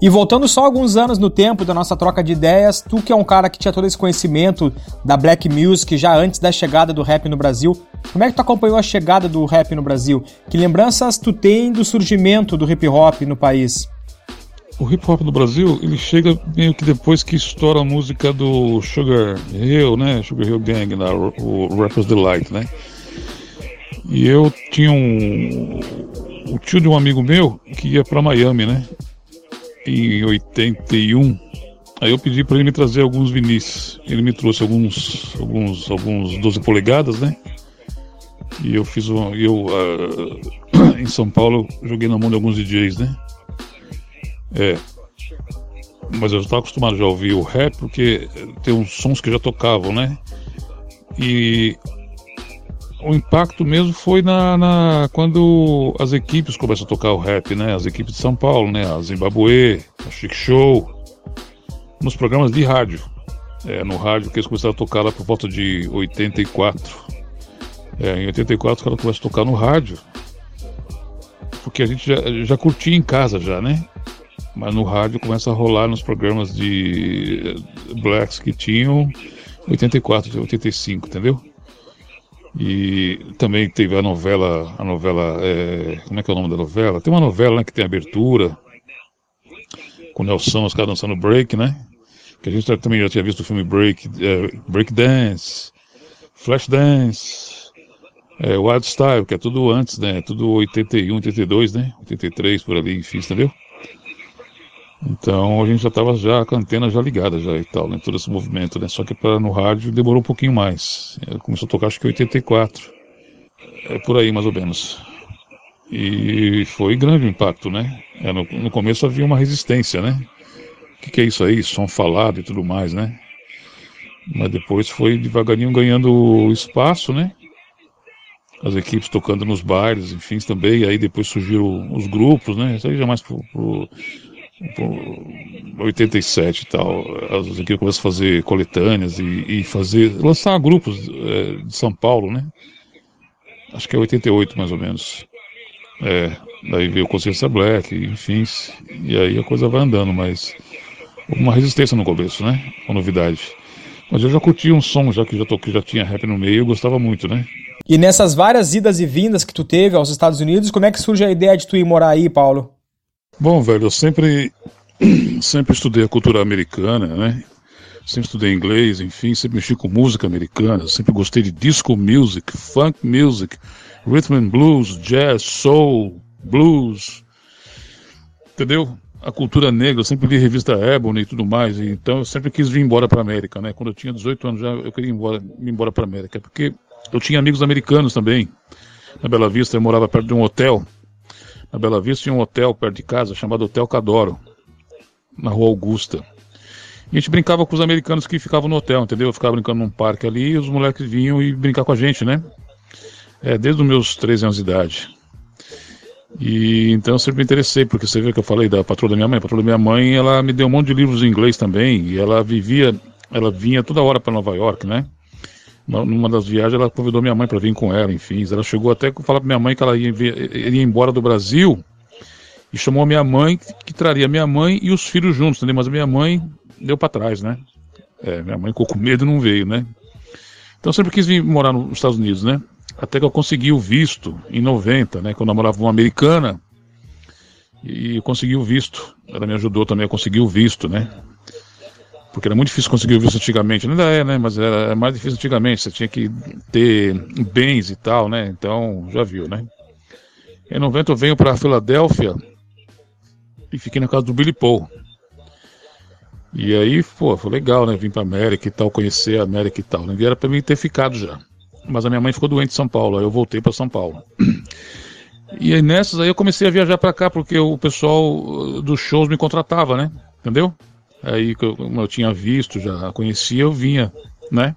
Speaker 1: E voltando só alguns anos no tempo da nossa troca de ideias, tu que é um cara que tinha todo esse conhecimento da black music já antes da chegada do rap no Brasil, como é que tu acompanhou a chegada do rap no Brasil? Que lembranças tu tem do surgimento do hip hop no país?
Speaker 2: o hip hop no Brasil, ele chega meio que depois que estoura a música do Sugar Hill, né? Sugar Hill Gang, o, o Rapper's Delight, né? E eu tinha um. O tio de um amigo meu que ia para Miami, né? Em 81. Aí eu pedi para ele me trazer alguns vinis. Ele me trouxe alguns, alguns, alguns 12 polegadas, né? E eu fiz um. Eu, uh, em São Paulo, joguei na mão de alguns DJs, né? É. mas eu estava acostumado já a ouvir o rap porque tem uns sons que já tocavam, né? E o impacto mesmo foi na, na, quando as equipes começam a tocar o rap, né? As equipes de São Paulo, né? A Zimbabwe, a Chic Show, nos programas de rádio. É, no rádio que eles começaram a tocar lá por volta de 84. É, em 84 os caras começam a tocar no rádio. Porque a gente já, já curtia em casa já, né? Mas no rádio começa a rolar nos programas de blacks que tinham 84, 85, entendeu? E também teve a novela, a novela, é, como é que é o nome da novela? Tem uma novela né, que tem abertura, com o Nelson, os caras dançando break, né? Que a gente também já tinha visto o filme Break, é, break Dance, Flash Dance, é, Wild Style, que é tudo antes, né? Tudo 81, 82, né? 83 por ali, enfim, entendeu? Então a gente já estava já com a antena já ligada já e tal, né? Todo esse movimento, né? Só que para no rádio demorou um pouquinho mais. Começou a tocar acho que em 84. É por aí mais ou menos. E foi grande o impacto, né? É, no, no, começo havia uma resistência, né? O que, que, é isso aí? Som falado e tudo mais, né? Mas depois foi devagarinho ganhando espaço, né? As equipes tocando nos bares, enfim, também. Aí depois surgiram os grupos, né? Isso aí já mais pro, pro 87 e tal, as equipes começam a fazer coletâneas e, e fazer, lançar grupos é, de São Paulo, né? Acho que é 88 mais ou menos. É, daí veio Consciência Black, enfim, e aí a coisa vai andando, mas uma resistência no começo, né? Uma novidade. Mas eu já curti um som, já que já, que já tinha rap no meio, eu gostava muito, né?
Speaker 1: E nessas várias idas e vindas que tu teve aos Estados Unidos, como é que surge a ideia de tu ir morar aí, Paulo?
Speaker 2: Bom, velho, eu sempre, sempre estudei a cultura americana, né? Sempre estudei inglês, enfim, sempre mexi com música americana, sempre gostei de disco music, funk music, rhythm and blues, jazz, soul, blues, entendeu? A cultura negra, eu sempre li revista Ebony e tudo mais, então eu sempre quis vir embora para América, né? Quando eu tinha 18 anos já eu queria ir embora, ir embora para América, porque eu tinha amigos americanos também. Na Bela Vista eu morava perto de um hotel na Bela Vista tinha um hotel perto de casa chamado Hotel Cadoro, na Rua Augusta. E a gente brincava com os americanos que ficavam no hotel, entendeu? Eu ficava brincando num parque ali e os moleques vinham e brincar com a gente, né? É, desde os meus 13 anos de idade. E então eu sempre me interessei, porque você vê que eu falei da patroa da minha mãe. A patroa da minha mãe, ela me deu um monte de livros em inglês também, e ela vivia, ela vinha toda hora para Nova York, né? Numa das viagens, ela convidou minha mãe para vir com ela, enfim. Ela chegou até a falar para minha mãe que ela ia, ia embora do Brasil e chamou minha mãe, que traria minha mãe e os filhos juntos, entendeu? Mas minha mãe deu para trás, né? É, minha mãe ficou com medo e não veio, né? Então sempre quis vir morar nos Estados Unidos, né? Até que eu consegui o visto em 90, né? Quando eu namorava uma americana e eu consegui o visto. Ela me ajudou também a conseguir o visto, né? Porque era muito difícil conseguir o visto antigamente. Ainda é, né? Mas era mais difícil antigamente. Você tinha que ter bens e tal, né? Então, já viu, né? Em 90 eu venho para Filadélfia e fiquei na casa do Billy Paul. E aí, pô, foi legal, né? Vim pra América e tal, conhecer a América e tal. Né? E era pra mim ter ficado já. Mas a minha mãe ficou doente em São Paulo, aí eu voltei para São Paulo. E aí nessas aí eu comecei a viajar para cá, porque o pessoal dos shows me contratava, né? Entendeu? Aí, como eu tinha visto, já conhecia, eu vinha, né?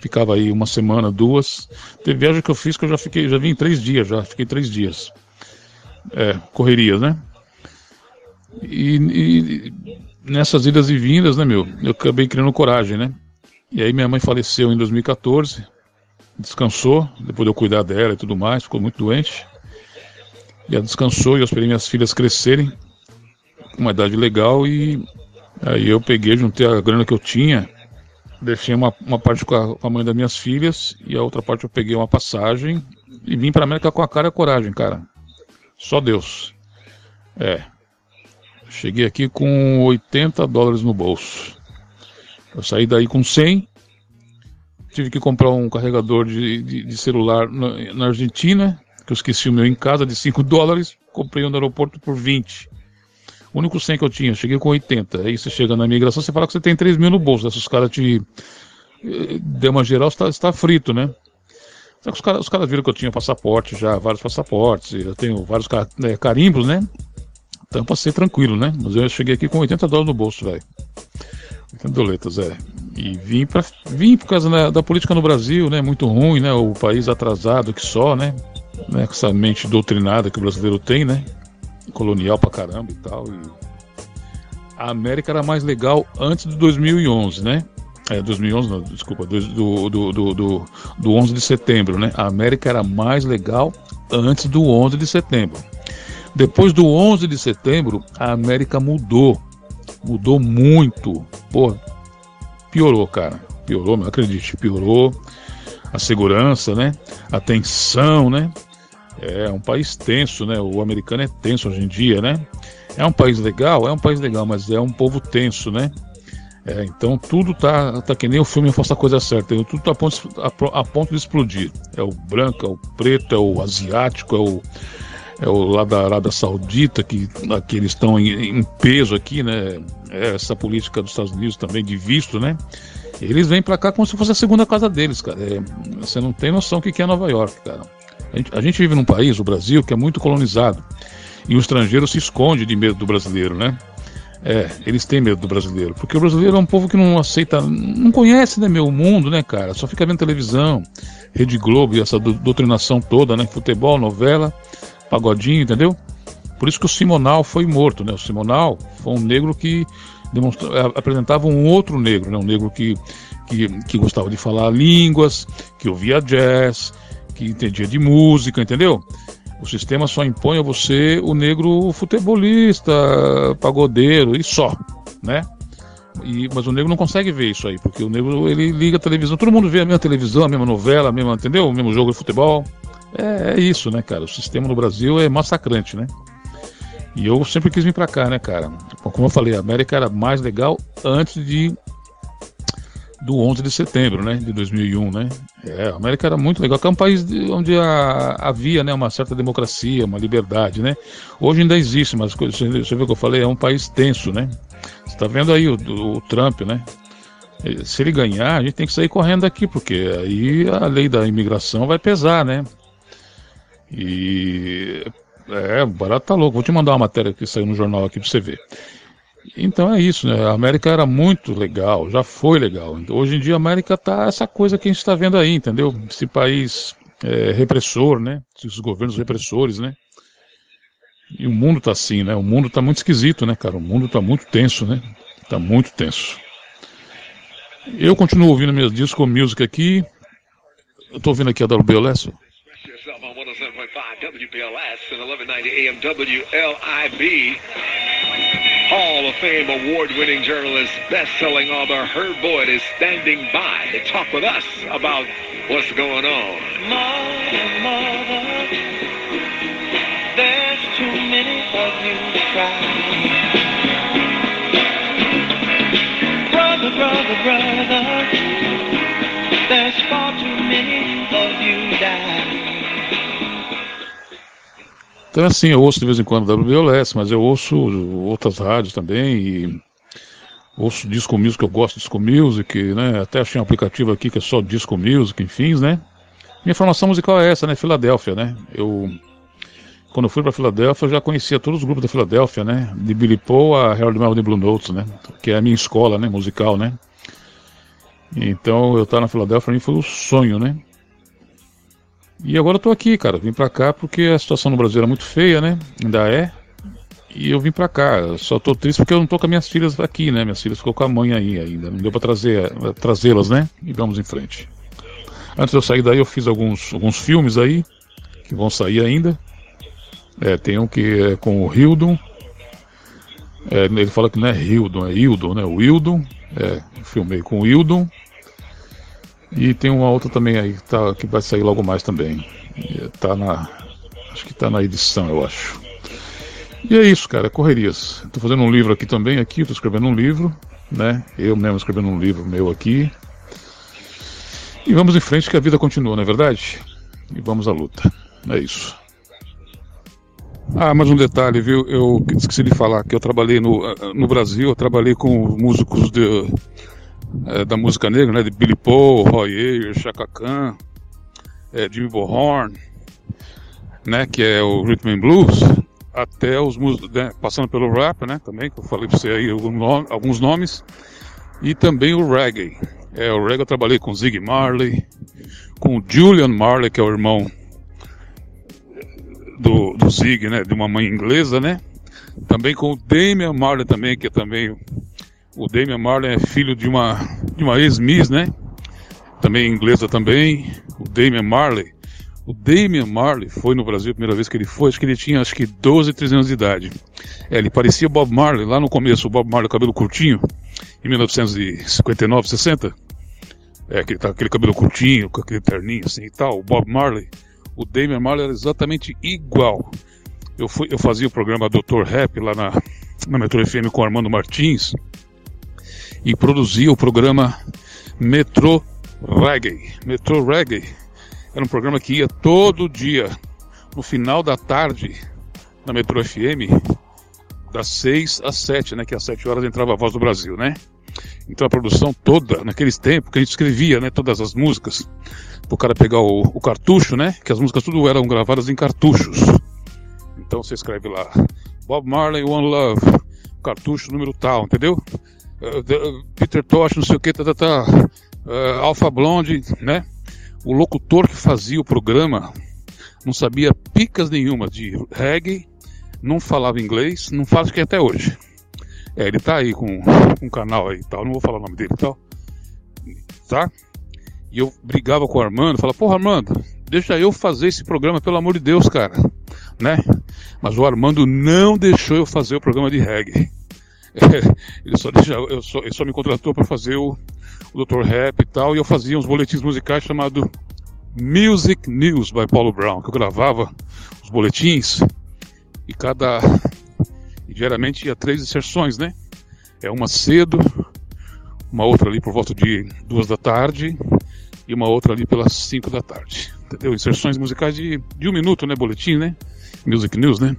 Speaker 2: Ficava aí uma semana, duas. Teve viagem que eu fiz que eu já fiquei, já vim três dias, já fiquei três dias. É, correrias, né? E, e, nessas idas e vindas, né, meu? Eu acabei criando coragem, né? E aí minha mãe faleceu em 2014, descansou, depois de eu cuidar dela e tudo mais, ficou muito doente. E ela descansou e eu esperei minhas filhas crescerem, com uma idade legal, e Aí eu peguei, juntei a grana que eu tinha, deixei uma, uma parte com a, mãe das minhas filhas e a outra parte eu peguei uma passagem e vim para América com a cara e a coragem, cara. Só Deus. É. Cheguei aqui com 80 dólares no bolso. Eu saí daí com 100. Tive que comprar um carregador de, de, de celular na, na, Argentina, que eu esqueci o meu em casa, de 5 dólares. Comprei um no aeroporto por 20. O único 100 que eu tinha, cheguei com 80. Aí você chega na migração, você fala que você tem 3 mil no bolso. Esses caras te. Eh, deu uma geral, você está tá frito, né? Só que os caras, os viram que eu tinha passaporte já, vários passaportes. Eu tenho vários né, carimbos, né? Então passei tranquilo, né? Mas eu cheguei aqui com 80 dólares no bolso, velho. 80 doletas, é. E vim, pra, vim por causa da, da, política no Brasil, né? Muito ruim, né? O país atrasado que só, né? né? Com essa mente doutrinada que o brasileiro tem, né? Colonial pra caramba e tal. E... A América era mais legal antes de 2011, né? É, 2011, não, desculpa, do, do, do, do, do 11 de setembro, né? A América era mais legal antes do 11 de setembro. Depois do 11 de setembro, a América mudou. Mudou muito. Pô, piorou, cara. Piorou, não acredite, piorou. A segurança, né? A tensão, né? É um país tenso, né? O americano é tenso hoje em dia, né? É um país legal, é um país legal, mas é um povo tenso, né? É, então tudo tá, tá que nem o filme Faça a Coisa Certa, tudo tá a ponto, a, a ponto de explodir. É o branco, é o preto, é o asiático, é o, é o lá da Arábia Saudita, que, que eles estão em, em, peso aqui, né? É essa política dos Estados Unidos também de visto, né? Eles vêm para cá como se fosse a segunda casa deles, cara. É, você não tem noção do que é Nova York, cara. A gente, a gente vive num país, o Brasil, que é muito colonizado. E o estrangeiro se esconde de medo do brasileiro, né? É, eles têm medo do brasileiro. Porque o brasileiro é um povo que não aceita, não conhece, né, meu, mundo, né, cara? Só fica vendo televisão, Rede Globo e essa doutrinação toda, né? Futebol, novela, pagodinho, entendeu? Por isso que o Simonal foi morto, né? O Simonal foi um negro que apresentava um outro negro, né? Um negro que, que, que gostava de falar línguas, que ouvia jazz, que entendia de música, entendeu? O sistema só impõe a você o negro futebolista, pagodeiro e só, né? E, mas o negro não consegue ver isso aí, porque o negro ele liga a televisão, todo mundo vê a mesma televisão, a mesma novela, a mesma, entendeu? O mesmo jogo de futebol. É, é isso, né, cara? O sistema no Brasil é massacrante, né? E eu sempre quis vir pra cá, né, cara? Como eu falei, a América era mais legal antes de do 11 de setembro, né, de 2001, né? É, a América era muito legal, que é um país onde a, havia, né, uma certa democracia, uma liberdade, né? Hoje ainda existe, mas você, você vê o que eu falei, é um país tenso, né? Você está vendo aí o, o, Trump, né? Se ele ganhar, a gente tem que sair correndo daqui, porque aí a lei da imigração vai pesar, né? E é, o barato tá louco. Vou te mandar uma matéria que saiu no jornal aqui para você ver. Então é isso, né? A América era muito legal, já foi legal. Hoje em dia a América tá essa coisa que a gente está vendo aí, entendeu? Esse país é, repressor, né? Esses governos repressores, né? E o mundo tá assim, né? O mundo tá muito esquisito, né, cara? O mundo tá muito tenso, né? Tá muito tenso. Eu continuo ouvindo minhas disco music aqui. Eu tô ouvindo aqui a WBLS. And 1190 AM WLIB. Hall of Fame award winning journalist, best selling author Herb Boyd is standing by to talk with us about what's going on. Mother, mother, there's too many of you to cry. Brother, brother, brother, there's far too many of you die. Então, assim, eu ouço de vez em quando WBOLS, mas eu ouço outras rádios também e ouço Disco Music, eu gosto de Disco Music, né? Até achei um aplicativo aqui que é só Disco Music, enfim, né? Minha formação musical é essa, né? Filadélfia, né? Eu, quando eu fui para Filadélfia, eu já conhecia todos os grupos da Filadélfia, né? De Billy Paul a Harold Melvin Blue Notes, né? Que é a minha escola, né? Musical, né? Então, eu estar na Filadélfia, para mim foi um sonho, né? E agora eu tô aqui, cara. Vim pra cá porque a situação no Brasil era muito feia, né? Ainda é. E eu vim pra cá. Só tô triste porque eu não tô com as minhas filhas aqui, né? Minhas filhas ficou com a mãe aí ainda. Não deu pra trazer, trazê-las, né? E vamos em frente. Antes de eu sair daí, eu fiz alguns, alguns filmes aí, que vão sair ainda. É, tem um que é com o Hildon. É, ele fala que não é Hildon, é Hildon, né? O Hildon. É, filmei com o Hildon. E tem uma outra também aí que, tá, que vai sair logo mais também. Tá na. Acho que tá na edição, eu acho. E é isso, cara, correrias. Tô fazendo um livro aqui também, aqui, tô escrevendo um livro, né? Eu mesmo escrevendo um livro meu aqui. E vamos em frente que a vida continua, não é verdade? E vamos à luta. É isso. Ah, mais um detalhe, viu? Eu esqueci de falar que eu trabalhei no, no Brasil, eu trabalhei com músicos de, é, da música negra, né? De Billy Paul, Roy Ayers, Chaka Khan, é, Jimmy Bohorn, né? Que é o Rhythm and Blues. até os né, passando pelo rap, né, também, que eu falei para você aí alguns nomes, e também o reggae. É, o reggae eu trabalhei com Zig Marley, com o Julian Marley, que é o irmão do, do Zig, né, de uma mãe inglesa, né, também com o Damian Marley também, que é também o Damian Marley é filho de uma de uma ex-miss, né? Também inglesa também, o Damian Marley. O Damian Marley foi no Brasil a primeira vez que ele foi, acho que ele tinha acho que 12, 13 anos de idade. É, ele parecia Bob Marley lá no começo, o Bob Marley cabelo curtinho, em 1959, 60. É, aquele, aquele cabelo curtinho, com aquele terninho assim e tal, o Bob Marley. O Damian Marley era exatamente igual. Eu, fui, eu fazia o programa Dr. Rap lá na, na Metro FM com o Armando Martins e produzia o programa Metro Reggae. Metro Reggae era um programa que ia todo dia, no final da tarde, na Metro FM, das 6 às 7, né? Que às 7 horas entrava a Voz do Brasil, né? Então a produção toda, naqueles tempos que a gente escrevia, né? Todas as músicas, o cara pegar o, o cartucho, né? Que as músicas tudo eram gravadas em cartuchos. Então você escreve lá, Bob Marley, One Love, cartucho número tal, entendeu? Uh, Peter Tosh, não sei o que, tá, tá, tá. Uh, Alpha Blonde, né? O locutor que fazia o programa não sabia picas nenhuma de reggae, não falava inglês, não faz que até hoje. É, ele tá aí com, com um canal aí e tal, não vou falar o nome dele e tal. Tá? E eu brigava com o Armando, falava, porra Armando, deixa eu fazer esse programa, pelo amor de Deus, cara. Né? Mas o Armando não deixou eu fazer o programa de reggae. ele, só deixa, eu só, ele só me contratou para fazer o, o Dr. Rap e tal, e eu fazia uns boletins musicais chamado Music News by Paulo Brown, que eu gravava os boletins e cada. E diariamente ia três inserções, né? É uma cedo, uma outra ali por volta de duas da tarde e uma outra ali pelas cinco da tarde. Entendeu? Inserções musicais de, de um minuto, né? Boletim, né? Music News, né?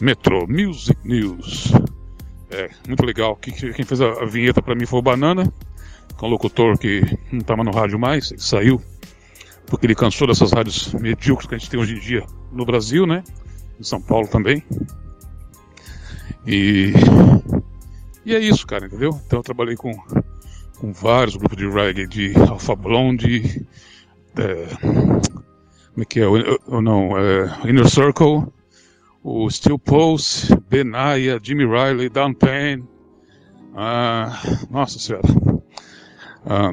Speaker 2: Metro Music News. É, muito legal. Quem fez a vinheta para mim foi o Banana, que é um locutor que não estava no rádio mais, ele saiu, porque ele cansou dessas rádios medíocres que a gente tem hoje em dia no Brasil, né? Em São Paulo também. E, e é isso, cara, entendeu? Então eu trabalhei com, com vários grupos de reggae, de Alpha Blonde, é, como é que é? Ou não, é, Inner Circle, o Steel Pulse, Benaya, Jimmy Riley, Down Pain. Ah, nossa senhora. Ah,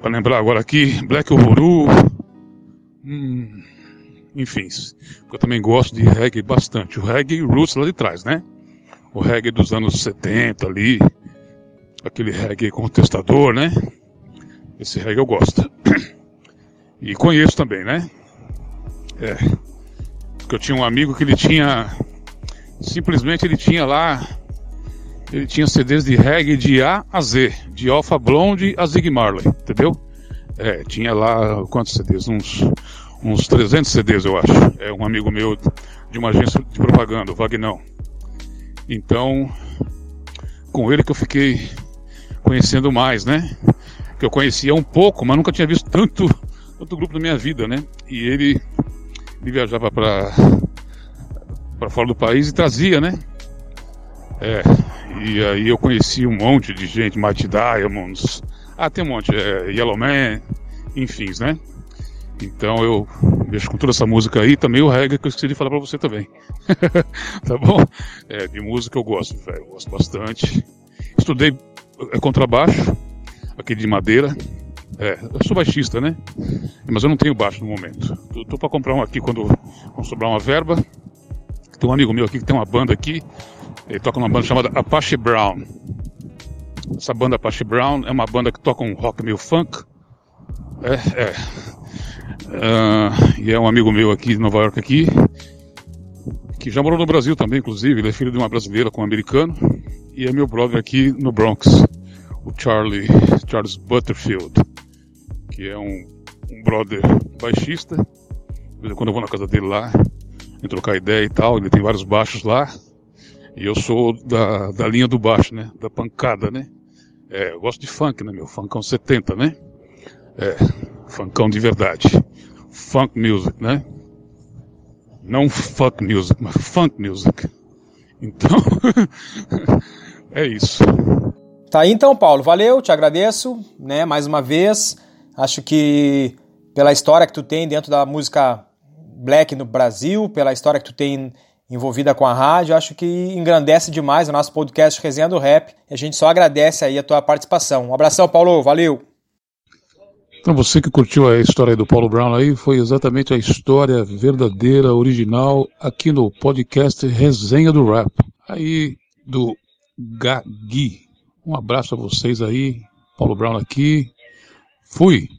Speaker 2: para lembrar agora aqui, Black Uhuru. Hum, enfim, eu também gosto de reggae bastante. O reggae roots lá de trás, né? O reggae dos anos 70 ali. Aquele reggae contestador, né? Esse reggae eu gosto. E conheço também, né? É que eu tinha um amigo que ele tinha. Simplesmente ele tinha lá. Ele tinha CDs de reggae de A a Z, de Alpha Blonde a Zig Marley, entendeu? É, tinha lá quantos CDs? Uns, uns 300 CDs, eu acho. É um amigo meu de uma agência de propaganda, o Vagnão. Então, com ele que eu fiquei conhecendo mais, né? Que eu conhecia um pouco, mas nunca tinha visto tanto, tanto grupo na minha vida, né? E ele ele viajava para para fora do país e trazia, né? É, e aí eu conheci um monte de gente, Mighty Diamonds, ah, tem um monte, é, Yellow Man, enfim, né? Então eu mexo com toda essa música aí, também o reggae que eu esqueci de falar pra você também. tá bom? É, de música eu gosto, velho, gosto bastante. Estudei é, contrabaixo, aqui de madeira, é, eu sou baixista, né? Mas eu não tenho baixo no momento. Tô, tô para comprar um aqui quando, sobrar uma verba. Tem um amigo meu aqui que tem uma banda aqui. Ele toca numa banda chamada Apache Brown. Essa banda Apache Brown é uma banda que toca um rock meio funk. É, é. Uh, e é um amigo meu aqui de Nova York aqui, que já morou no Brasil também, inclusive. Ele é filho de uma brasileira com um americano. E é meu brother aqui no Bronx, o Charlie, Charles Butterfield que é um, um brother baixista. Quando eu vou na casa dele lá, em trocar ideia e tal, ele tem vários baixos lá. E eu sou da, da linha do baixo, né? Da pancada, né? É, eu gosto de funk, né, meu? Funkão 70, né? É, funkão de verdade. Funk music, né? Não funk music, mas funk music. Então, é isso.
Speaker 1: Tá aí então, Paulo. Valeu, te agradeço, né, mais uma vez. Acho que pela história que tu tem dentro da música black no Brasil, pela história que tu tem envolvida com a rádio, acho que engrandece demais o nosso podcast Resenha do Rap. A gente só agradece aí a tua participação. Um abração, Paulo. Valeu.
Speaker 2: Então você que curtiu a história do Paulo Brown aí, foi exatamente a história verdadeira, original, aqui no podcast Resenha do Rap. Aí, do Gagui. Um abraço a vocês aí, Paulo Brown aqui. Fui!